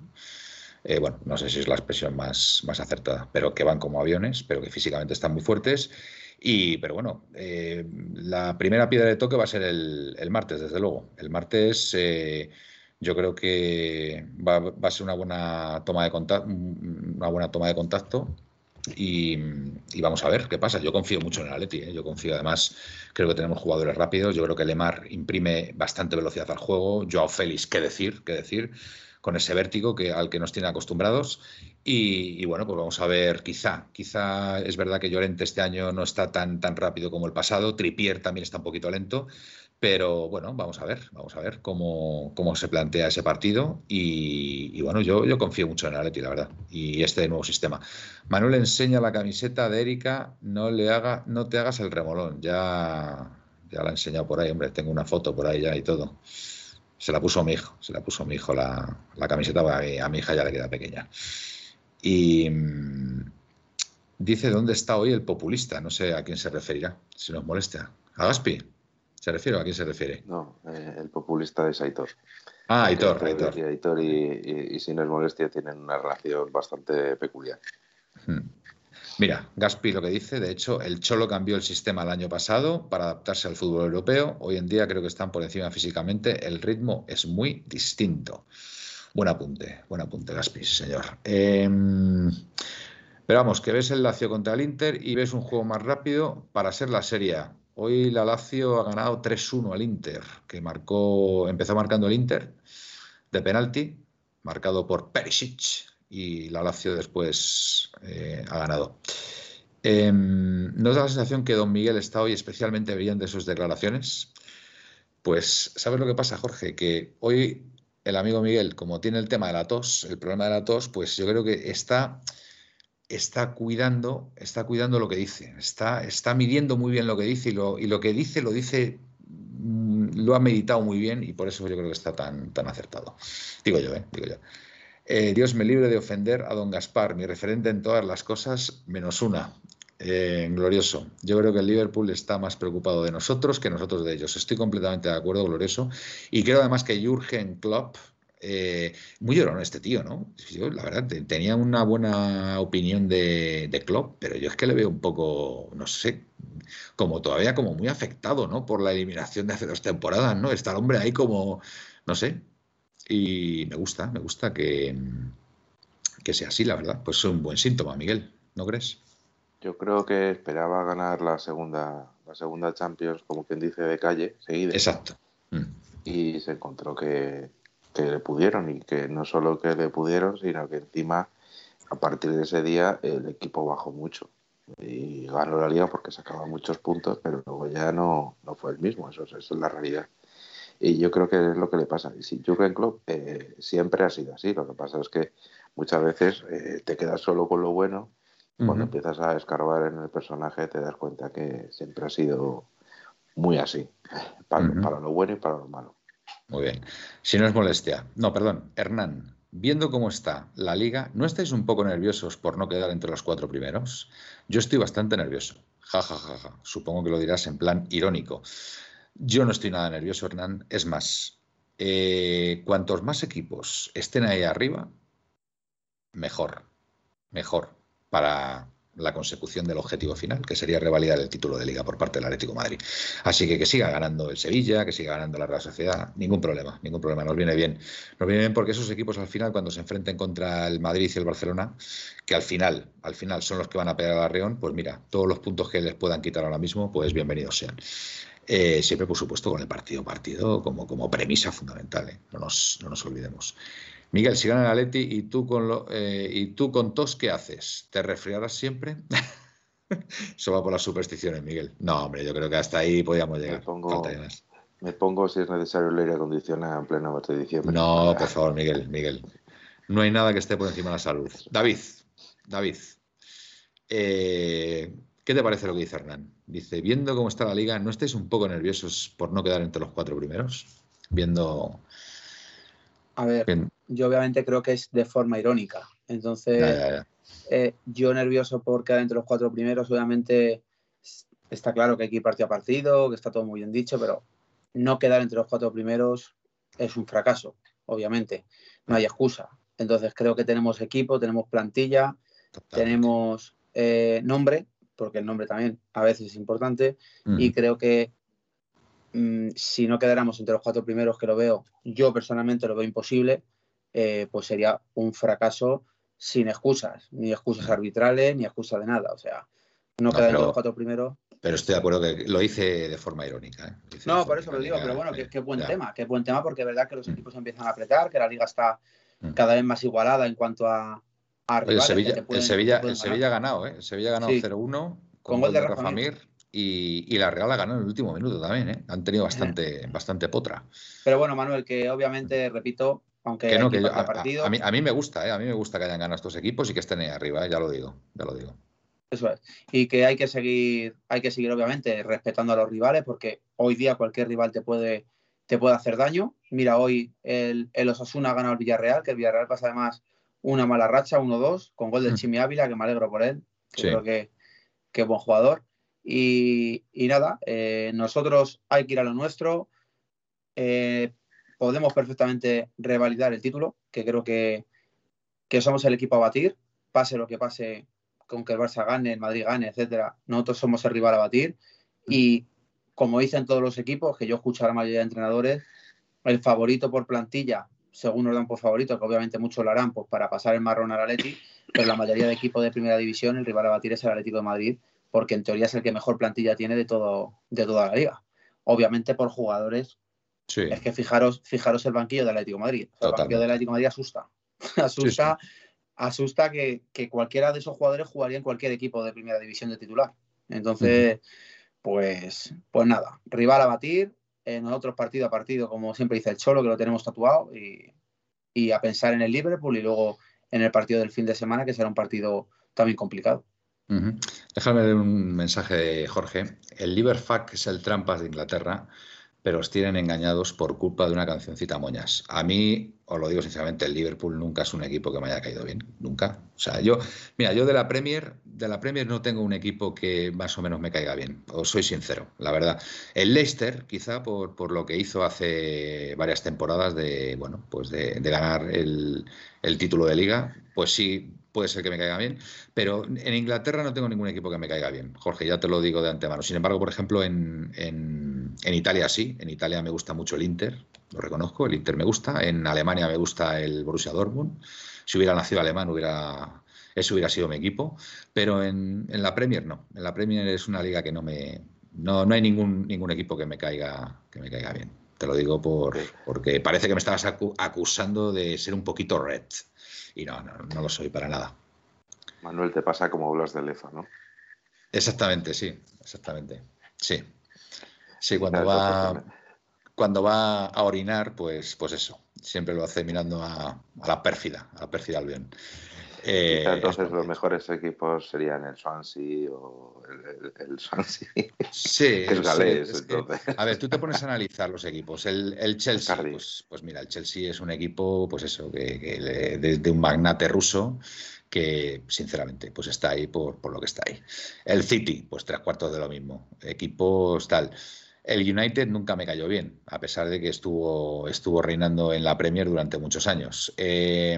eh, bueno, no sé si es la expresión más, más acertada, pero que van como aviones, pero que físicamente están muy fuertes. Y, pero bueno, eh, la primera piedra de toque va a ser el, martes, desde luego. El martes eh, yo creo que va, va, a ser una buena toma de contacto, una buena toma de contacto y, vamos a ver qué pasa. Yo confío mucho en el Atleti, ¿eh? yo confío además, creo que tenemos jugadores rápidos, yo creo que Lemar imprime bastante velocidad al juego, Joao Félix, qué decir, qué decir, con ese vértigo que, al que nos tiene acostumbrados. Y, bueno, pues vamos a ver, quizá, quizá es verdad que Llorente este año no está tan, tan rápido como el pasado, Tripier también está un poquito lento, pero bueno, vamos a ver, vamos a ver cómo, cómo se plantea ese partido. Y, bueno, yo, yo confío mucho en Atleti, la verdad, y este nuevo sistema. Manuel enseña la camiseta de Erika, no le haga, no te hagas el remolón. Ya, ya la he enseñado por ahí, hombre, tengo una foto por ahí ya y todo. Se la puso mi hijo, se la puso mi hijo la, la camiseta, a mi hija ya le queda pequeña. Y mm, dice dónde está hoy el populista, no sé a quién se referirá, si nos molesta. ¿A Gaspi? ¿Se refiere o a quién se refiere? No, eh, el populista es Aitor. Ah, Aitor, Aitor. Aitor y, y, sin molestia tienen una relación bastante peculiar. Hmm. Mira, Gaspi lo que dice, de hecho, el Cholo cambió el sistema el año pasado para adaptarse al fútbol europeo. Hoy en día creo que están por encima físicamente. El ritmo es muy distinto. Buen apunte, buen apunte, Gaspi, señor. Em, pero vamos, que ves el Lazio contra el Inter y ves un juego más rápido para ser la Serie A. Hoy la Lazio ha ganado 3-1 al Inter, que marcó, empezó marcando el Inter de penalti, marcado por Perisic, y la Lazio después eh, ha ganado. Eh, ¿No da la sensación que don Miguel está hoy especialmente bien de sus declaraciones? Pues, ¿sabes lo que pasa, Jorge? Que hoy el amigo Miguel, como tiene el tema de la tos, el problema de la tos, pues yo creo que está está cuidando, está cuidando lo que dice, está, está midiendo muy bien lo que dice y lo, y lo que dice lo dice, mm, lo ha meditado muy bien y por eso yo creo que está tan, tan acertado. Digo yo, ¿eh? Digo yo. Eh, Dios me libre de ofender a don Gaspar, mi referente en todas las cosas, menos una. Eh, glorioso. Yo creo que el Liverpool está más preocupado de nosotros que nosotros de ellos. Estoy completamente de acuerdo, glorioso. Y creo además que Jürgen Klopp eh, muy llorón este tío, ¿no? Yo, la verdad, tenía una buena opinión de, de Klopp, pero yo es que le veo un poco, no sé, como todavía como muy afectado, ¿no? Por la eliminación de hace dos temporadas, ¿no? Está el hombre ahí como, no sé. Y me gusta, me gusta que, que sea así, la verdad. Pues es un buen síntoma, Miguel, ¿no crees? Yo creo que esperaba ganar la segunda, la segunda Champions, como quien dice, de calle, seguida. Exacto. Mm. Y se encontró que, que le pudieron y que no solo que le pudieron, sino que encima a partir de ese día el equipo bajó mucho. Y ganó la liga porque sacaba muchos puntos, pero luego ya no, no fue el mismo, eso, es la realidad. Y yo creo que es lo que le pasa. Y si Jürgen Klopp eh, siempre ha sido así, lo que pasa es que muchas veces eh, te quedas solo con lo bueno, cuando empiezas a escarbar en el personaje te das cuenta que siempre ha sido muy así, para lo bueno y para lo malo. Muy bien. Si no es molestia. No, perdón. Hernán, viendo cómo está la liga, ¿no estáis un poco nerviosos por no quedar entre los cuatro primeros? Yo estoy bastante nervioso. Ja, ja, ja, ja. Supongo que lo dirás en plan irónico. Yo no estoy nada nervioso, Hernán. Es más, eh, cuantos más equipos estén ahí arriba, mejor. Mejor para, la consecución del objetivo final, que sería revalidar el título de liga por parte del Atlético Madrid. Así que que siga ganando el Sevilla, que siga ganando la Real Sociedad, ningún problema, ningún problema, nos viene bien. Nos viene bien porque esos equipos al final, cuando se enfrenten contra el Madrid y el Barcelona, que al final, al final son los que van a pegar a Reón, pues mira, todos los puntos que les puedan quitar ahora mismo, pues bienvenidos sean. Eh, siempre, por supuesto, con el partido partido como, como premisa fundamental, ¿eh? no, nos, no nos olvidemos. Miguel, si gana el Atleti y tú con lo, eh, y tú con tos, ¿qué haces? ¿Te resfriarás siempre? Eso va por las supersticiones, Miguel. No, hombre, yo creo que hasta ahí podíamos llegar. Me pongo, me pongo si es necesario el aire acondicionado en pleno mes de diciembre. No, por favor, Miguel, Miguel. No hay nada que esté por encima de la salud. David, David, eh, ¿qué te parece lo que dice Hernán? Dice, viendo cómo está la liga, ¿no estáis un poco nerviosos por no quedar entre los cuatro primeros? Viendo... A ver, yo obviamente creo que es de forma irónica. Entonces, eh, yo nervioso por quedar entre los cuatro primeros, obviamente está claro que hay que ir partido a partido, que está todo muy bien dicho, pero no quedar entre los cuatro primeros es un fracaso, obviamente. No hay excusa. Entonces creo que tenemos equipo, tenemos plantilla, tenemos eh, nombre, porque el nombre también a veces es importante, y creo que mm, si no quedáramos entre los cuatro primeros, que lo veo, yo personalmente lo veo imposible, eh, pues sería un fracaso sin excusas, ni excusas arbitrales, ni excusas de nada. O sea, no, quedar entre los cuatro primeros. Pero estoy de acuerdo que lo hice de forma irónica. ¿eh? No, por eso lo digo, pero bueno, qué buen tema, qué buen tema, porque es verdad que los mm. equipos empiezan a apretar, que la liga está mm. cada vez más igualada en cuanto a, el Sevilla, el Sevilla, el Sevilla ha ganado, ¿eh? El Sevilla ha ganado 0-1 con, gol de Rafa Mir. Y, y, la Real ha ganado en el último minuto también, ¿eh? Han tenido bastante, bastante potra. Pero bueno, Manuel, que obviamente, repito, aunque que no, que partido... a, mí, a, mí, me gusta, ¿eh? A mí me gusta que hayan ganado estos equipos y que estén ahí arriba, ¿eh? ya lo digo, ya lo digo. Eso es. Y que hay que seguir, hay que seguir, obviamente, respetando a los rivales, porque hoy día cualquier rival te puede, te puede hacer daño. Mira, hoy el, el Osasuna ha ganado al Villarreal, que el Villarreal pasa además una mala racha, 1-2, con gol de mm. Chimi Ávila, que me alegro por él. Creo que, que, es buen jugador. Y, nada, eh, nosotros hay que ir a lo nuestro. Eh, podemos perfectamente revalidar el título, que creo que, que, somos el equipo a batir, pase lo que pase, con que el Barça gane, el Madrid gane, etcétera. Nosotros somos el rival a batir. Mm. Y como dicen todos los equipos, que yo escucho a la mayoría de entrenadores, el favorito por plantilla según nos dan por favorito, que obviamente muchos lo harán pues, para pasar el marrón al Atleti, pero la mayoría de equipos de primera división, el rival a batir es el Atlético de Madrid, porque en teoría es el que mejor plantilla tiene de, todo, de toda la liga. Obviamente por jugadores. Es que fijaros, fijaros el banquillo del Atlético de Madrid. el banquillo del Atlético de Madrid asusta. asusta, asusta que, cualquiera de esos jugadores jugaría en cualquier equipo de primera división de titular. Entonces, pues, pues nada, rival a batir, en nosotros partido a partido, como siempre dice el Cholo, que lo tenemos tatuado, y, a pensar en el Liverpool y luego en el partido del fin de semana, que será un partido también complicado. Déjame leer un mensaje de Jorge. El Liverpool es el trampas de Inglaterra pero os tienen engañados por culpa de una cancioncita moñas. A mí, os lo digo sinceramente, el Liverpool nunca es un equipo que me haya caído bien, nunca. O sea, yo, mira, yo de la Premier, de la Premier no tengo un equipo que más o menos me caiga bien, os soy sincero, la verdad. El Leicester, quizá por, por lo que hizo hace varias temporadas de, bueno, pues de, ganar el, el título de liga, pues sí, puede ser que me caiga bien, pero en Inglaterra no tengo ningún equipo que me caiga bien, Jorge, ya te lo digo de antemano. Sin embargo, por ejemplo, en, en, Italia sí, en Italia me gusta mucho el Inter, lo reconozco, el Inter me gusta, en Alemania me gusta el Borussia Dortmund, si hubiera nacido alemán hubiera, ese hubiera sido mi equipo, pero en, la Premier no, en la Premier es una liga que no me... No, no hay ningún, ningún equipo que me caiga, que me caiga bien. Te lo digo por, porque parece que me estabas acusando de ser un poquito red. Y no, no, no lo soy para nada. Manuel, te pasa como hablas de Lefa, ¿no? Exactamente, sí, exactamente. Sí. Sí, cuando va, cuando va a orinar, pues, pues eso. Siempre lo hace mirando a, la pérfida, a la pérfida Albion. Eh, entonces los mejores equipos serían el Swansea o el, Swansea. Sí, es galés. a ver, tú te pones a analizar los equipos. El, Chelsea, pues, pues, mira, el Chelsea es un equipo, pues eso, que, de, un magnate ruso que sinceramente pues está ahí por, por, lo que está ahí. El City, pues tres cuartos de lo mismo. Equipos tal. El United nunca me cayó bien, a pesar de que estuvo, estuvo reinando en la Premier durante muchos años. Eh,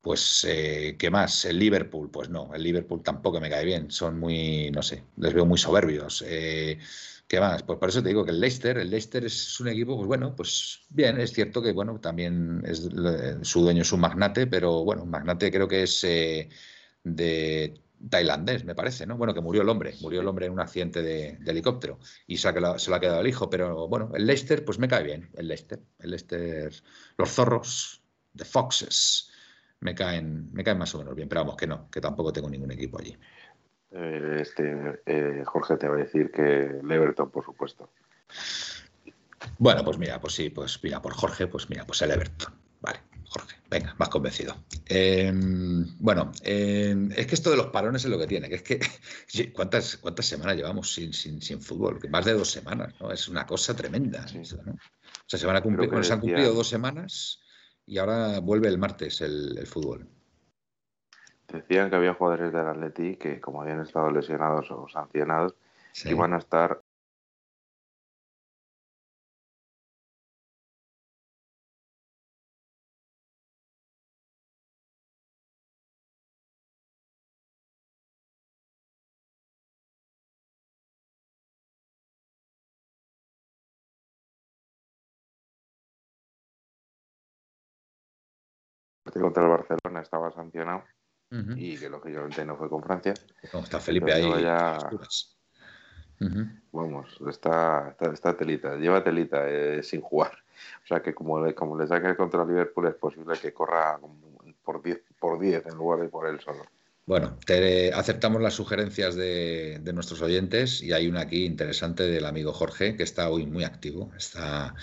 pues, eh, ¿qué más? El Liverpool, pues no, el Liverpool tampoco me cae bien, son muy, no sé, les veo muy soberbios. Eh, ¿Qué más? Pues por eso te digo que el Leicester, el Leicester es un equipo, pues bueno, pues bien, es cierto que, bueno, también es su dueño es un magnate, pero bueno, un magnate creo que es eh, de tailandés, me parece, ¿no? Bueno, que murió el hombre, murió el hombre en un accidente de, helicóptero y se, lo ha quedado el hijo, pero bueno, el Leicester, pues me cae bien, el Leicester, el Leicester, los zorros, the Foxes, me caen, me caen más o menos bien, pero vamos, que no, que tampoco tengo ningún equipo allí. Eh, este, eh, Jorge te va a decir que el Everton, por supuesto. Bueno, pues mira, pues sí, pues mira, por Jorge, pues mira, pues el Everton. Vale, Jorge, venga, más convencido. Em, bueno, em, es que esto de los parones es lo que tiene, que es que ¿cuántas, cuántas semanas llevamos sin, sin, sin fútbol? Más de dos semanas, ¿no? Es una cosa tremenda. O sea, se van a cumplir, se han cumplido dos semanas y ahora vuelve el martes el, fútbol. Decían que había jugadores del Atleti que, como habían estado lesionados o sancionados, iban a estar contra el Barcelona estaba sancionado y que lógicamente no fue con Francia. está Felipe ahí. Vamos, está, está, telita, lleva telita eh, sin jugar. O sea que como le, como le saque contra Liverpool es posible que corra por 10 por diez en lugar de por él solo. Bueno, te, aceptamos las sugerencias de, de, nuestros oyentes y hay una aquí interesante del amigo Jorge que está hoy muy activo. Está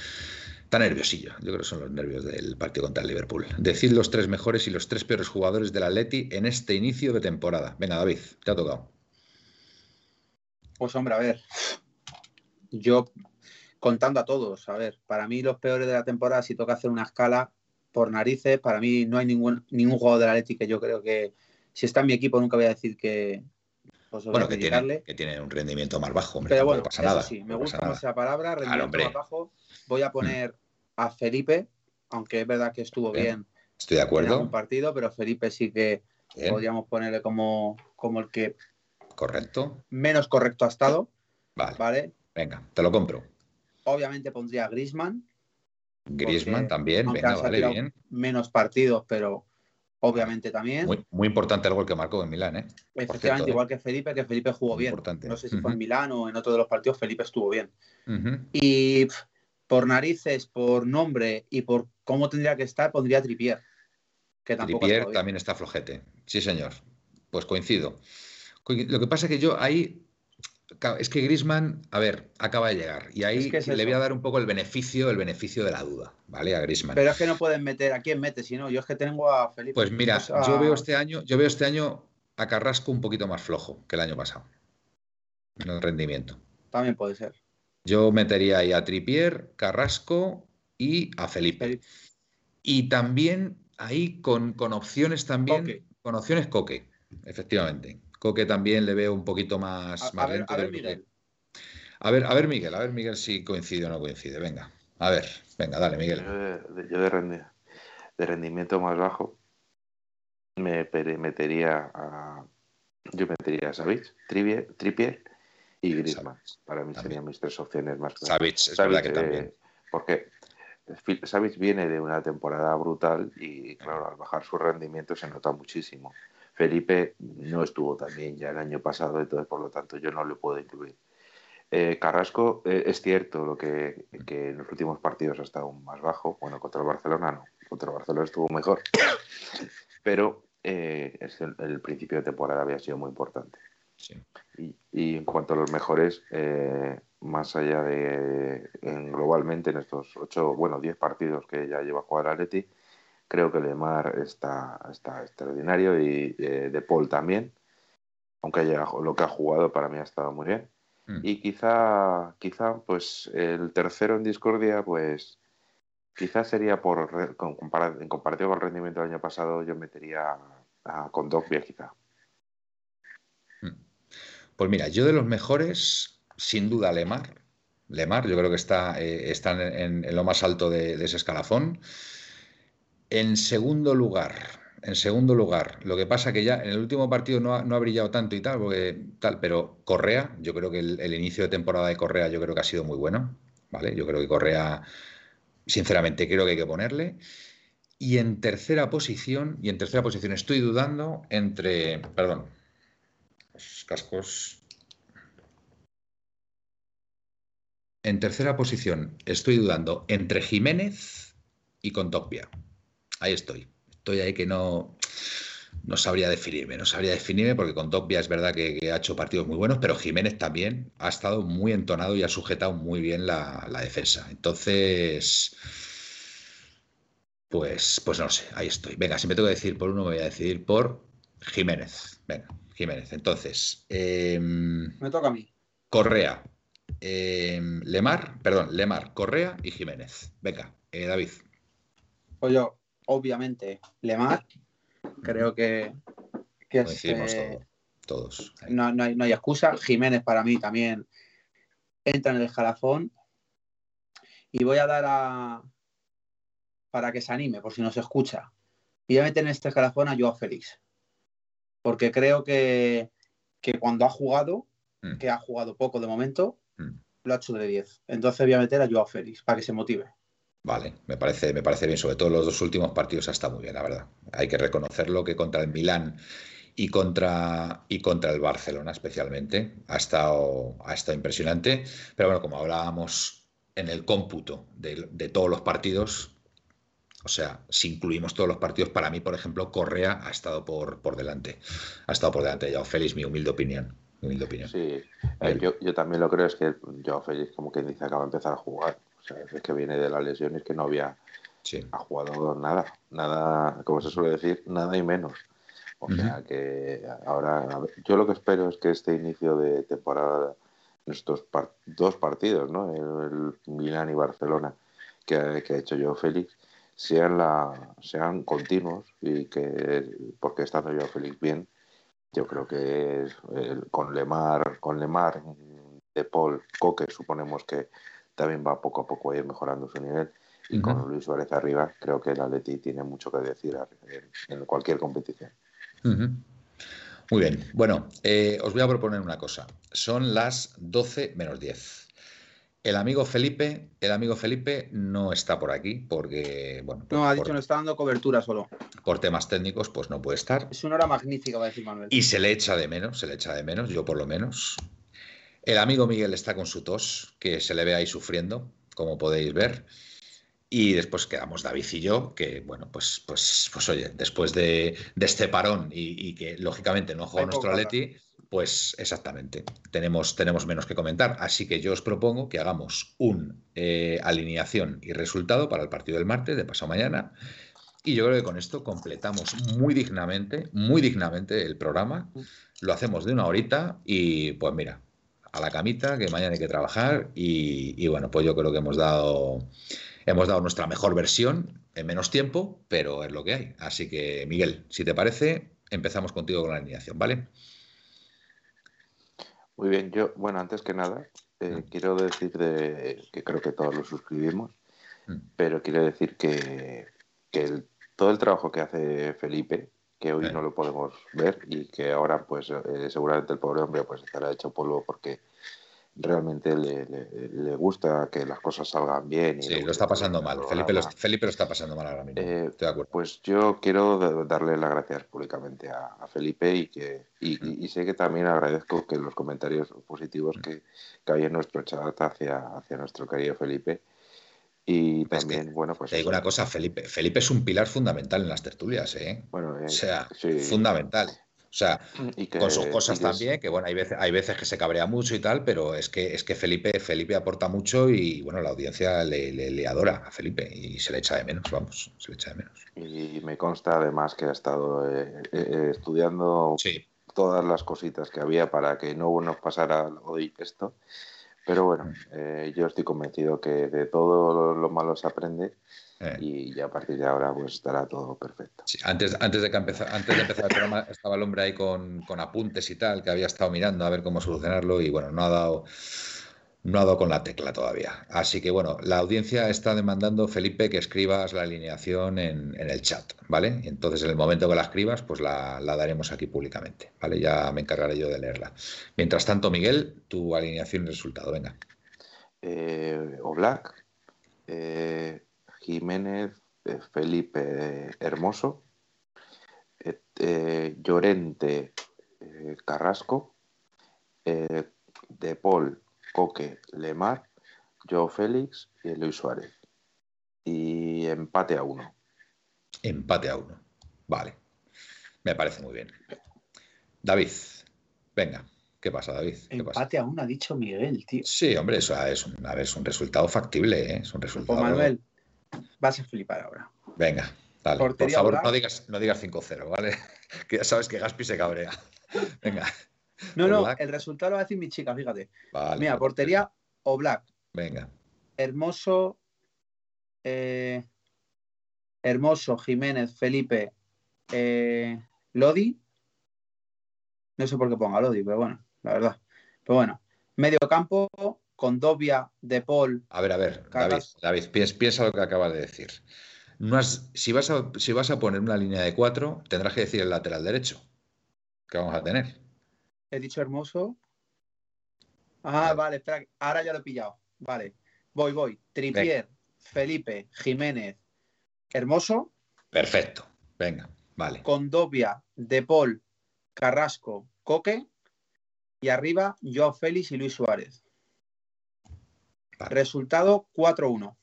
Está nerviosillo. Yo creo que son los nervios del partido contra el Liverpool. Decid los tres mejores y los tres peores jugadores del Atleti en este inicio de temporada. Venga, David, te ha tocado. Pues hombre, a ver. Yo contando a todos, a ver, para mí los peores de la temporada, si toca hacer una escala por narices, para mí no hay ningún, ningún jugador del Atleti que yo creo que si está en mi equipo nunca voy a decir que, pues bueno, que tiene, que tiene, un rendimiento más bajo. Hombre, Pero bueno, pasa nada, sí, me gusta más esa palabra, rendimiento más bajo. Voy a poner mm. A Felipe, aunque es verdad que estuvo bien. Estoy de acuerdo. En un partido, pero Felipe sí que podríamos ponerle como, como el que. Correcto. Menos correcto ha estado. Vale. Venga, te lo compro. Obviamente pondría a Grisman. Grisman también, venga, vale, bien. Menos partidos, pero obviamente también. Muy, importante el gol que marcó en Milán, ¿eh? Efectivamente, igual que Felipe, que Felipe jugó bien. No sé si fue en Milán o en otro de los partidos, Felipe estuvo bien. Y por narices, por nombre y por cómo tendría que estar, pondría Tripier. Que Tripier también está flojete. Sí, señor. Pues coincido. Lo que pasa es que yo ahí es que Grisman, a ver, acaba de llegar. Y ahí le voy a dar un poco el beneficio, el beneficio de la duda, ¿vale? A Grisman. Pero es que no pueden meter, ¿a quién mete? Si no, yo es que tengo a Felipe. Pues mira, yo veo este año, yo veo este año a Carrasco un poquito más flojo que el año pasado. En el rendimiento. También puede ser. Yo metería ahí a Tripier, Carrasco y a Felipe. Y también ahí con, con opciones también, con opciones Coque, efectivamente que también le veo un poquito más, a, ver, a ver, Miguel. A ver, a ver, Miguel, a ver, Miguel, si coincide o no coincide. Venga, a ver, venga, dale, Miguel. Yo de, rendimiento más bajo me metería a. Yo metería a Savage, Tripier, y Griezmann. Para mí serían mis tres opciones más claras. Savage, es verdad que también. Eh, porque Savage viene de una temporada brutal y, claro, al bajar su rendimiento se nota muchísimo. Felipe no estuvo también ya el año pasado, entonces por lo tanto yo no le puedo incluir. Eh, Carrasco eh, es cierto lo que, en los últimos partidos ha estado más bajo. Bueno, contra el Barcelona no, contra el Barcelona estuvo mejor, pero eh, el, principio de temporada había sido muy importante. Y, en cuanto a los mejores, más allá de globalmente en estos ocho, bueno, diez partidos que ya lleva a jugar Atleti, Creo que Lemar está, está extraordinario y eh, De Paul también, aunque haya, lo que ha jugado para mí ha estado muy bien. Mm. Y quizá, quizá, pues el tercero en discordia, pues quizá sería por, en comparación con el rendimiento del año pasado, yo metería a Kondogbia quizá. Pues mira, yo de los mejores, sin duda Lemar. Lemar, yo creo que está, eh, en, lo más alto de, ese escalafón. En segundo lugar, en segundo lugar, lo que pasa que ya en el último partido no ha, no ha brillado tanto y tal, tal, pero Correa, yo creo que el, inicio de temporada de Correa yo creo que ha sido muy bueno, ¿vale? Yo creo que Correa, sinceramente, creo que hay que ponerle. Y en tercera posición, y en tercera posición estoy dudando entre, perdón, Los cascos. En tercera posición, estoy dudando entre Jiménez y Contopia. Ahí estoy. Estoy ahí que no, no sabría definirme, no sabría definirme porque Contopia es verdad que, ha hecho partidos muy buenos, pero Jiménez también ha estado muy entonado y ha sujetado muy bien la, la defensa. Entonces, pues, pues no sé, ahí estoy. Venga, si me tengo que decir por uno, me voy a decidir por Jiménez. Venga, Jiménez. Entonces, em, me toca a mí. Correa, em, Lemar, perdón, Lemar, Correa y Jiménez. Venga, eh, David. Pues yo, obviamente, Lemar, creo que, que eh, todos. No, no, hay, no hay excusa. Jiménez para mí también entra en el escalafón. Y voy a dar a, para que se anime, por si no se escucha. Y voy a meter en este escalafón a Joao Félix. Porque creo que, cuando ha jugado, mm. que ha jugado poco de momento, mm. lo ha hecho de 10. Entonces voy a meter a Joao Félix para que se motive. Vale, me parece, me parece bien. Sobre todo los dos últimos partidos ha estado muy bien, la verdad. Hay que reconocerlo que contra el Milán y contra, y contra el Barcelona especialmente ha estado, ha estado impresionante. Pero bueno, como hablábamos en el cómputo de, de todos los partidos, o sea, si incluimos todos los partidos, para mí, por ejemplo, Correa ha estado por, por delante. Ha estado por delante de Joao Félix, mi humilde opinión. humilde opinión. Sí, eh, yo, yo, también lo creo, es que Joao Félix, como quien dice, acaba de empezar a jugar. O sea, es que viene de las lesiones que no había ha jugado nada, nada, como se suele decir, nada y menos. O sea que ahora, yo lo que espero es que este inicio de temporada, estos dos partidos, ¿no? El, Milán y Barcelona, que, que ha hecho Joao Félix, sean, la, sean continuos y que, porque estando yo feliz bien, yo creo que con Lemar, con Lemar, De Paul, Coque, suponemos que también va poco a poco a ir mejorando su nivel. Y con Luis Suárez arriba, creo que el Atleti tiene mucho que decir en cualquier competición. Muy bien. Bueno, eh, os voy a proponer una cosa. Son las 12 menos 10. El amigo Felipe, el amigo Felipe no está por aquí porque, bueno. no, ha dicho no está dando cobertura solo. Por temas técnicos, pues no puede estar. Es una hora magnífica, va a decir Manuel. Y se le echa de menos, se le echa de menos, yo por lo menos. El amigo Miguel está con su tos, que se le ve ahí sufriendo, como podéis ver. Y después quedamos David y yo, que bueno, pues, pues, pues oye, después de, este parón y, que lógicamente no juega nuestro Atleti, pues exactamente, tenemos, tenemos menos que comentar. Así que yo os propongo que hagamos un eh, alineación y resultado para el partido del martes de pasado mañana. Y yo creo que con esto completamos muy dignamente, muy dignamente el programa. Lo hacemos de una horita y pues mira, a la camita, que mañana hay que trabajar. Y, y bueno, pues yo creo que hemos dado, hemos dado nuestra mejor versión en menos tiempo, pero es lo que hay. Así que, Miguel, si te parece, empezamos contigo con la alineación, ¿vale? Muy bien, yo, bueno, antes que nada, eh, mm. quiero decir de, que creo que todos lo suscribimos, mm. pero quiero decir que, todo el trabajo que hace Felipe, que hoy no lo podemos ver y que ahora pues eh, seguramente el pobre hombre pues estará hecho polvo porque realmente le, gusta que las cosas salgan bien. Y sí, lo está pasando mal. Felipe lo, Felipe lo, está pasando mal ahora mismo. Eh, Estoy de acuerdo. Pues yo quiero darle las gracias públicamente a, Felipe y que y, sé que también agradezco que los comentarios positivos que, que hay en nuestro chat hacia, hacia nuestro querido Felipe. Y también, bueno, pues. Te digo una cosa, Felipe. Felipe es un pilar fundamental en las tertulias, ¿eh? Bueno, eh, o sea, fundamental. O sea, con sus cosas también, que bueno, hay veces, hay veces que se cabrea mucho y tal, pero es que, es que Felipe, Felipe aporta mucho y bueno, la audiencia le, adora a Felipe y se le echa de menos, vamos, se le echa de menos. Y me consta además que ha estado eh, eh, estudiando todas las cositas que había para que no nos pasara hoy esto. Pero bueno, mm. eh, yo estoy convencido que de todo lo malo se aprende eh. Y a partir de ahora pues estará todo perfecto. antes, antes, de que empezar, antes de empezar el programa estaba el hombre ahí con, con, apuntes y tal, que había estado mirando a ver cómo solucionarlo y bueno, no ha dado no ha dado con la tecla todavía. Así que bueno, la audiencia está demandando, Felipe, que escribas la alineación en, en el chat, ¿vale? Y entonces en el momento que la escribas, pues la, la, daremos aquí públicamente, ¿vale? Ya me encargaré yo de leerla. Mientras tanto, Miguel, tu alineación y resultado, venga. Eh, o Black, eh, Jiménez, eh, Felipe Hermoso, eh, Llorente, eh, Carrasco, eh, De Paul, Coque, Lemar, Joe Félix y Luis Suárez. Y empate a uno. Empate a uno. Vale. Me parece muy bien. David, venga. ¿Qué pasa, David? Empate a uno, ha dicho Miguel, tío. Sí, hombre, eso es un, a ver, es un resultado factible, ¿eh? Es un resultado. Manuel, vas a flipar ahora. Venga, dale. Por favor, no digas, no digas 5-0, ¿vale? que ya sabes que Gaspi se cabrea. Venga. No, no, el resultado lo va a decir mi chica, fíjate. Vale, Mira, portería o Black. Venga. Hermoso. Eh, Hermoso, Jiménez, Felipe, eh, Lodi. No sé por qué ponga Lodi, pero bueno, la verdad. Pero bueno, medio campo con Dobia, De Paul. A ver, a ver, David, David piensa, lo que acabas de decir. No si, vas a, si vas a poner una línea de cuatro, tendrás que decir el lateral derecho. ¿Qué vamos a tener? He dicho hermoso. Ah, vale, espera, ahora ya lo he pillado. Vale, voy, voy. Tripier, Felipe, Jiménez, Hermoso. Perfecto, venga, vale. Condovia, De Paul, Carrasco, Coque. Y arriba, Joao Félix y Luis Suárez. Resultado 4-1.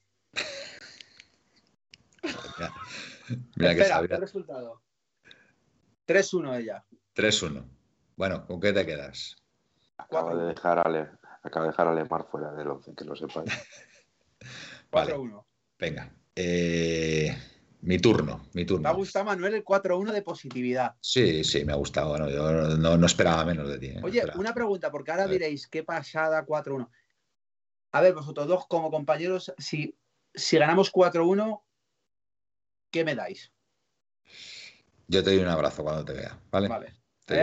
Mira, Espera, ¿qué resultado? 3-1 ella. 3-1. Bueno, ¿con qué te quedas? Acaba de dejar a, Le, acaba de dejar a Lemar fuera del 11, que lo sepáis. 4-1. Venga. Eh, mi turno, mi turno. ¿Te ha gustado, Manuel, el 4-1 de positividad? Sí, sí, me ha gustado. Bueno, yo no, esperaba menos de ti. ¿eh? Oye, una pregunta, porque ahora diréis, qué pasada 4-1. A ver, vosotros dos como compañeros, si, si ganamos 4-1, ¿qué me dais? Yo te doy un abrazo cuando te vea, ¿vale? Vale. Te,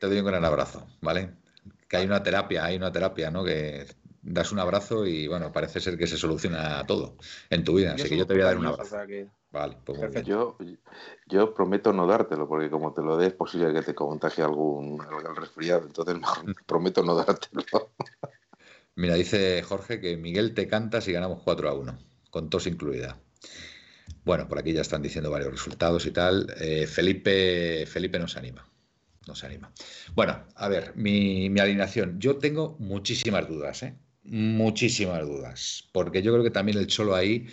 doy un gran abrazo, ¿vale? Que hay una terapia, hay una terapia, ¿no? Que das un abrazo y bueno, parece ser que se soluciona todo en tu vida. Así que yo te voy a dar un abrazo. Vale, pues yo, yo prometo no dártelo, porque como te lo des, es posible que te contagie algún, resfriado. Entonces, prometo no dártelo. Mira, dice Jorge que Miguel te canta si ganamos 4 a 1, con tos incluida. Bueno, por aquí ya están diciendo varios resultados y tal. Eh, Felipe, nos anima. Nos anima. Bueno, a ver, mi, mi alineación. Yo tengo muchísimas dudas, ¿eh? muchísimas dudas, porque yo creo que también el Cholo ahí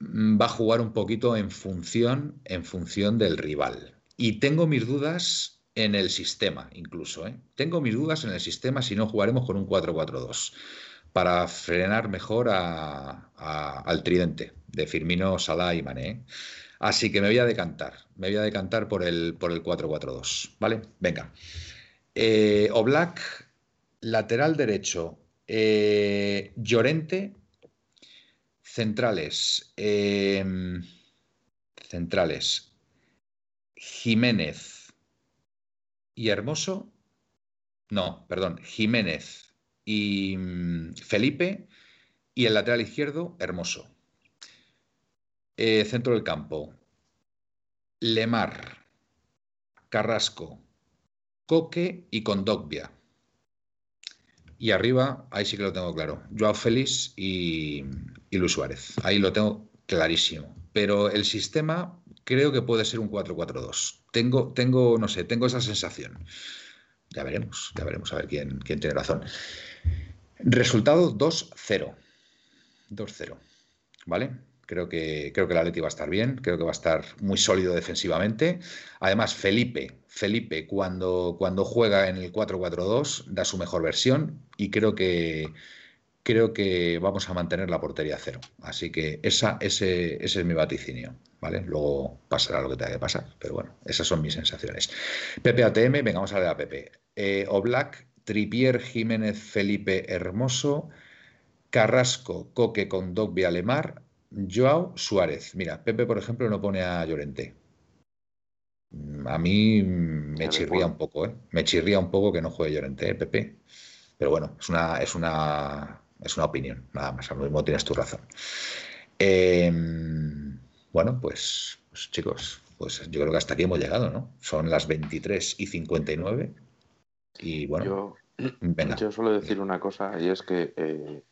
mm, va a jugar un poquito en función, en función del rival. Y tengo mis dudas en el sistema, incluso. ¿eh? Tengo mis dudas en el sistema si no jugaremos con un 4-4-2 para frenar mejor al tridente de Firmino, Salah y Mané. ¿eh? Así que me voy a decantar, me voy a decantar por el, por el 4-4-2, ¿vale? Venga. Eh, Oblak, lateral derecho, eh, Llorente, centrales. Centrales. Jiménez y Hermoso. No, perdón. Jiménez y mm, Felipe. Y el lateral izquierdo, Hermoso. Eh, centro del campo. Lemar, Carrasco, Coque y Condogbia. Y arriba, ahí sí que lo tengo claro. Joao Félix y, Luis Suárez. Ahí lo tengo clarísimo. Pero el sistema creo que puede ser un 4-4-2. Tengo, tengo, no sé, tengo esa sensación. Ya veremos, ya veremos a ver quién, quién tiene razón. Resultado 2-0. 2-0. ¿Vale? Creo que, creo que el Atleti va a estar bien, creo que va a estar muy sólido defensivamente. Además, Felipe, Felipe cuando, cuando juega en el 4-4-2 da su mejor versión y creo que, creo que vamos a mantener la portería cero. Así que esa, ese, ese es mi vaticinio. ¿vale? Luego pasará lo que tenga que pasar, pero bueno, esas son mis sensaciones. Pepe ATM, venga, vamos a ver a Pepe. Eh, Oblak, Tripier, Jiménez, Felipe, Hermoso, Carrasco, Coque con Doc Alemar, Joao Suárez. Mira, Pepe, por ejemplo, no pone a Llorente. Mm, a mí me chirría un poco, ¿eh? Me chirría un poco que no juegue Llorente, ¿eh, Pepe? Pero bueno, es una, es una, es una opinión, nada más. A lo mismo tienes tu razón. Em, bueno, pues, pues, chicos, pues yo creo que hasta aquí hemos llegado, ¿no? Son las 23 y 59. Y bueno, yo, venga. Yo suelo decir una cosa y es que eh,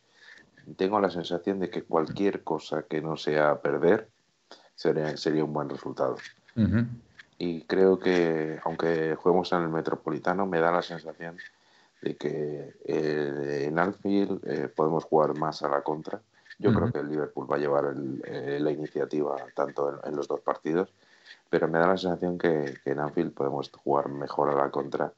tengo la sensación de que cualquier cosa que no sea perder sería, sería un buen resultado. y creo que, aunque juguemos en el Metropolitano, me da la sensación de que eh, en Anfield eh, podemos jugar más a la contra. Yo creo que el Liverpool va a llevar eh, la iniciativa tanto en, los dos partidos, pero me da la sensación que, en Anfield podemos jugar mejor a la contra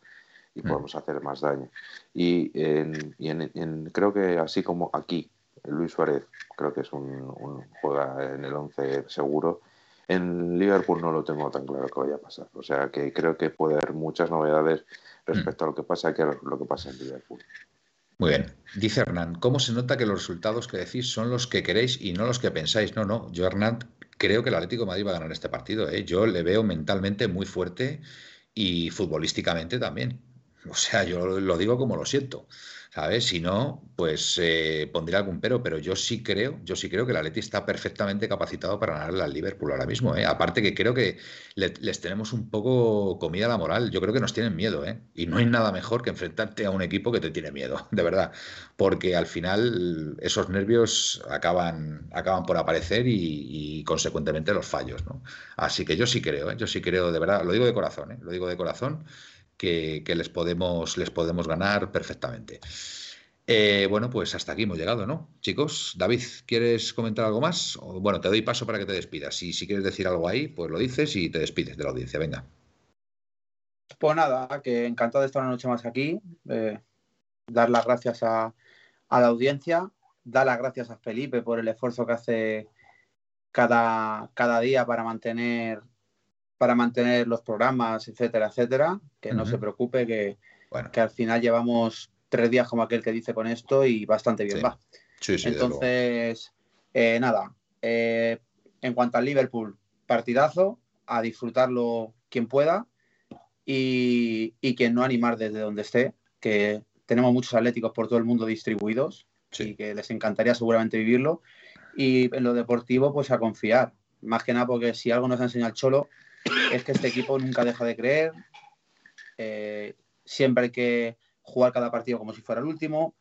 y mm. podemos hacer más daño. Y, en, creo que así como aquí, Luis Suárez creo que es un, un juega en el 11 seguro en Liverpool no lo tengo tan claro que vaya a pasar. O sea que creo que puede haber muchas novedades respecto a lo que pasa aquí lo que pasa en Liverpool. Muy bien. Dice Hernán, ¿cómo se nota que los resultados que decís son los que queréis y no los que pensáis? No, no. Yo, Hernán, creo que el Atlético Madrid va a ganar este partido. ¿eh? Yo le veo mentalmente muy fuerte y futbolísticamente también. O sea, yo lo digo como lo siento. ¿sabes? Si no, pues eh, pondría algún pero, pero yo sí creo, yo sí creo que el Atleti está perfectamente capacitado para ganarle al Liverpool ahora mismo, ¿eh? Aparte que creo que les tenemos un poco comida la moral, yo creo que nos tienen miedo, ¿eh? Y no hay nada mejor que enfrentarte a un equipo que te tiene miedo, de verdad, porque al final esos nervios acaban, acaban por aparecer y, consecuentemente los fallos, ¿no? Así que yo sí creo, ¿eh? yo sí creo, de verdad, lo digo de corazón, ¿eh? lo digo de corazón que, les, podemos, les podemos ganar perfectamente. Eh, bueno, pues hasta aquí hemos llegado, ¿no? Chicos, David, ¿quieres comentar algo más? bueno, te doy paso para que te despidas. Si, si quieres decir algo ahí, pues lo dices y te despides de la audiencia. Venga. Pues nada, que encantado de estar una noche más aquí. Eh, dar las gracias a, a, la audiencia. Dar las gracias a Felipe por el esfuerzo que hace cada, cada día para mantener para mantener los programas, etcétera, etcétera. Que no se preocupe, que, que al final llevamos tres días como aquel que dice con esto y bastante bien va. Entonces, eh, nada, eh, en cuanto al Liverpool, partidazo, a disfrutarlo quien pueda y, y quien no animar desde donde esté, que tenemos muchos atléticos por todo el mundo distribuidos y que les encantaría seguramente vivirlo. Y en lo deportivo, pues a confiar. Más que nada porque si algo nos enseña el Cholo es que este equipo nunca deja de creer. Eh, siempre hay que jugar cada partido como si fuera el último.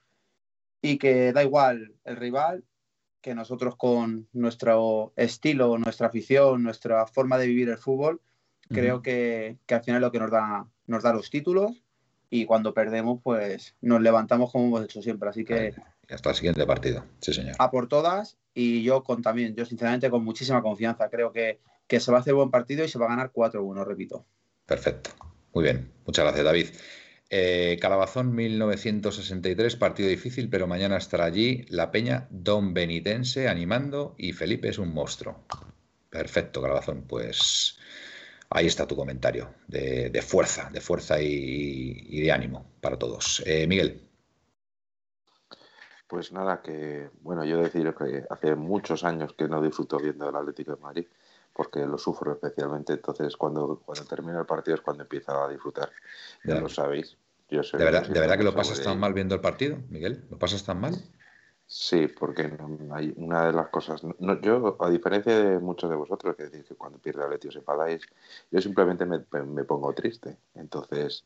Y que da igual el rival, que nosotros con nuestro estilo, nuestra afición, nuestra forma de vivir el fútbol, creo que, al final lo que nos da, nos da los títulos. Y cuando perdemos, pues nos levantamos como hemos hecho siempre. Así que. Hasta el siguiente partido. Sí, señor. A por todas. Y yo con también, yo sinceramente con muchísima confianza. Creo que que se va a hacer buen partido y se va a ganar 4-1, repito. Perfecto. Muy bien. Muchas gracias, David. Eh, Calabazón 1963, partido difícil, pero mañana estará allí la Peña Don Benitense animando y Felipe es un monstruo. Perfecto, Calabazón. Pues ahí está tu comentario de, fuerza, de fuerza y, de ánimo para todos. Eh, Miguel. Pues nada, que bueno, yo decir que hace muchos años que no disfruto viendo el Atlético de Madrid porque lo sufro especialmente. Entonces, cuando, cuando termina el partido es cuando empiezo a disfrutar. Ya, lo sabéis. Yo ¿De, verdad, ¿De verdad que lo pasas tan mal viendo el partido, Miguel? ¿Lo pasas tan mal? Sí, porque hay una de las cosas. yo, a diferencia de muchos de vosotros que decís que cuando pierde el os enfadáis, yo simplemente me, me pongo triste. Entonces,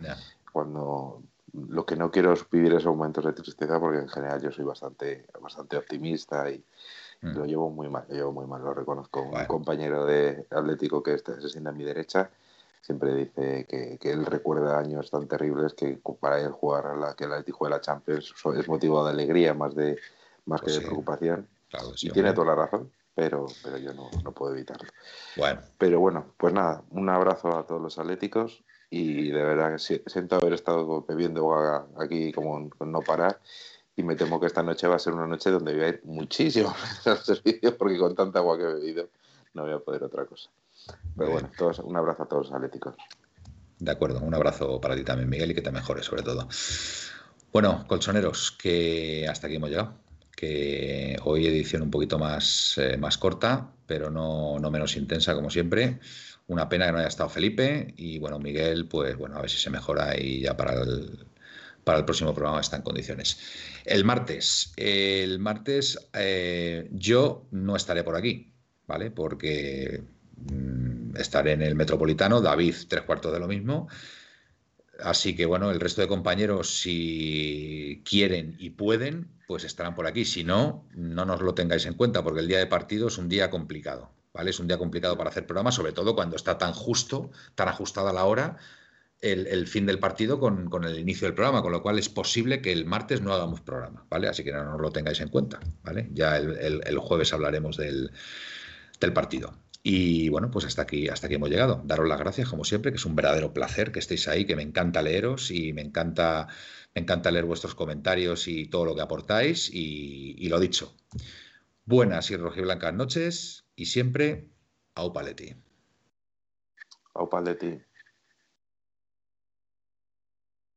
cuando lo que no quiero es vivir esos momentos de tristeza, porque en general yo soy bastante, bastante optimista y, Mm. Lo llevo muy mal, lo llevo muy mal, lo reconozco. Un compañero de Atlético que está, se sienta a mi derecha siempre dice que, él recuerda años tan terribles que para él jugar a la que el Atlético de la Champions es motivo de alegría más de más que de preocupación. y tiene toda la razón, pero, pero yo no, no puedo evitarlo. Bueno. Pero bueno, pues nada, un abrazo a todos los atléticos y de verdad que siento haber estado bebiendo aquí como no parar y me temo que esta noche va a ser una noche donde voy a ir muchísimo a los servicios porque con tanta agua que he bebido no voy a poder otra cosa. Pero bueno, todos, un abrazo a todos los atléticos. De acuerdo, un abrazo para ti también, Miguel, y que te mejores sobre todo. Bueno, colchoneros, que hasta aquí hemos llegado. Que hoy edición un poquito más, eh, más corta, pero no, no menos intensa como siempre. Una pena que no haya estado Felipe y bueno, Miguel, pues bueno, a ver si se mejora y ya para el, para el próximo programa está en condiciones. El martes, el martes eh, yo no estaré por aquí, ¿vale? Porque mm, estaré en el Metropolitano, David tres cuartos de lo mismo. Así que bueno, el resto de compañeros, si quieren y pueden, pues estarán por aquí. Si no, no nos lo tengáis en cuenta, porque el día de partido es un día complicado. ¿vale? Es un día complicado para hacer programa, sobre todo cuando está tan justo, tan ajustada la hora el, fin del partido con, el inicio del programa, con lo cual es posible que el martes no hagamos programa, ¿vale? Así que no, no lo tengáis en cuenta, ¿vale? Ya el, jueves hablaremos del, del, partido. Y bueno, pues hasta aquí, hasta aquí hemos llegado. Daros las gracias, como siempre, que es un verdadero placer que estéis ahí, que me encanta leeros y me encanta, me encanta leer vuestros comentarios y todo lo que aportáis. Y, y lo dicho, buenas y rojiblancas noches y siempre, au paleti. Au paleti.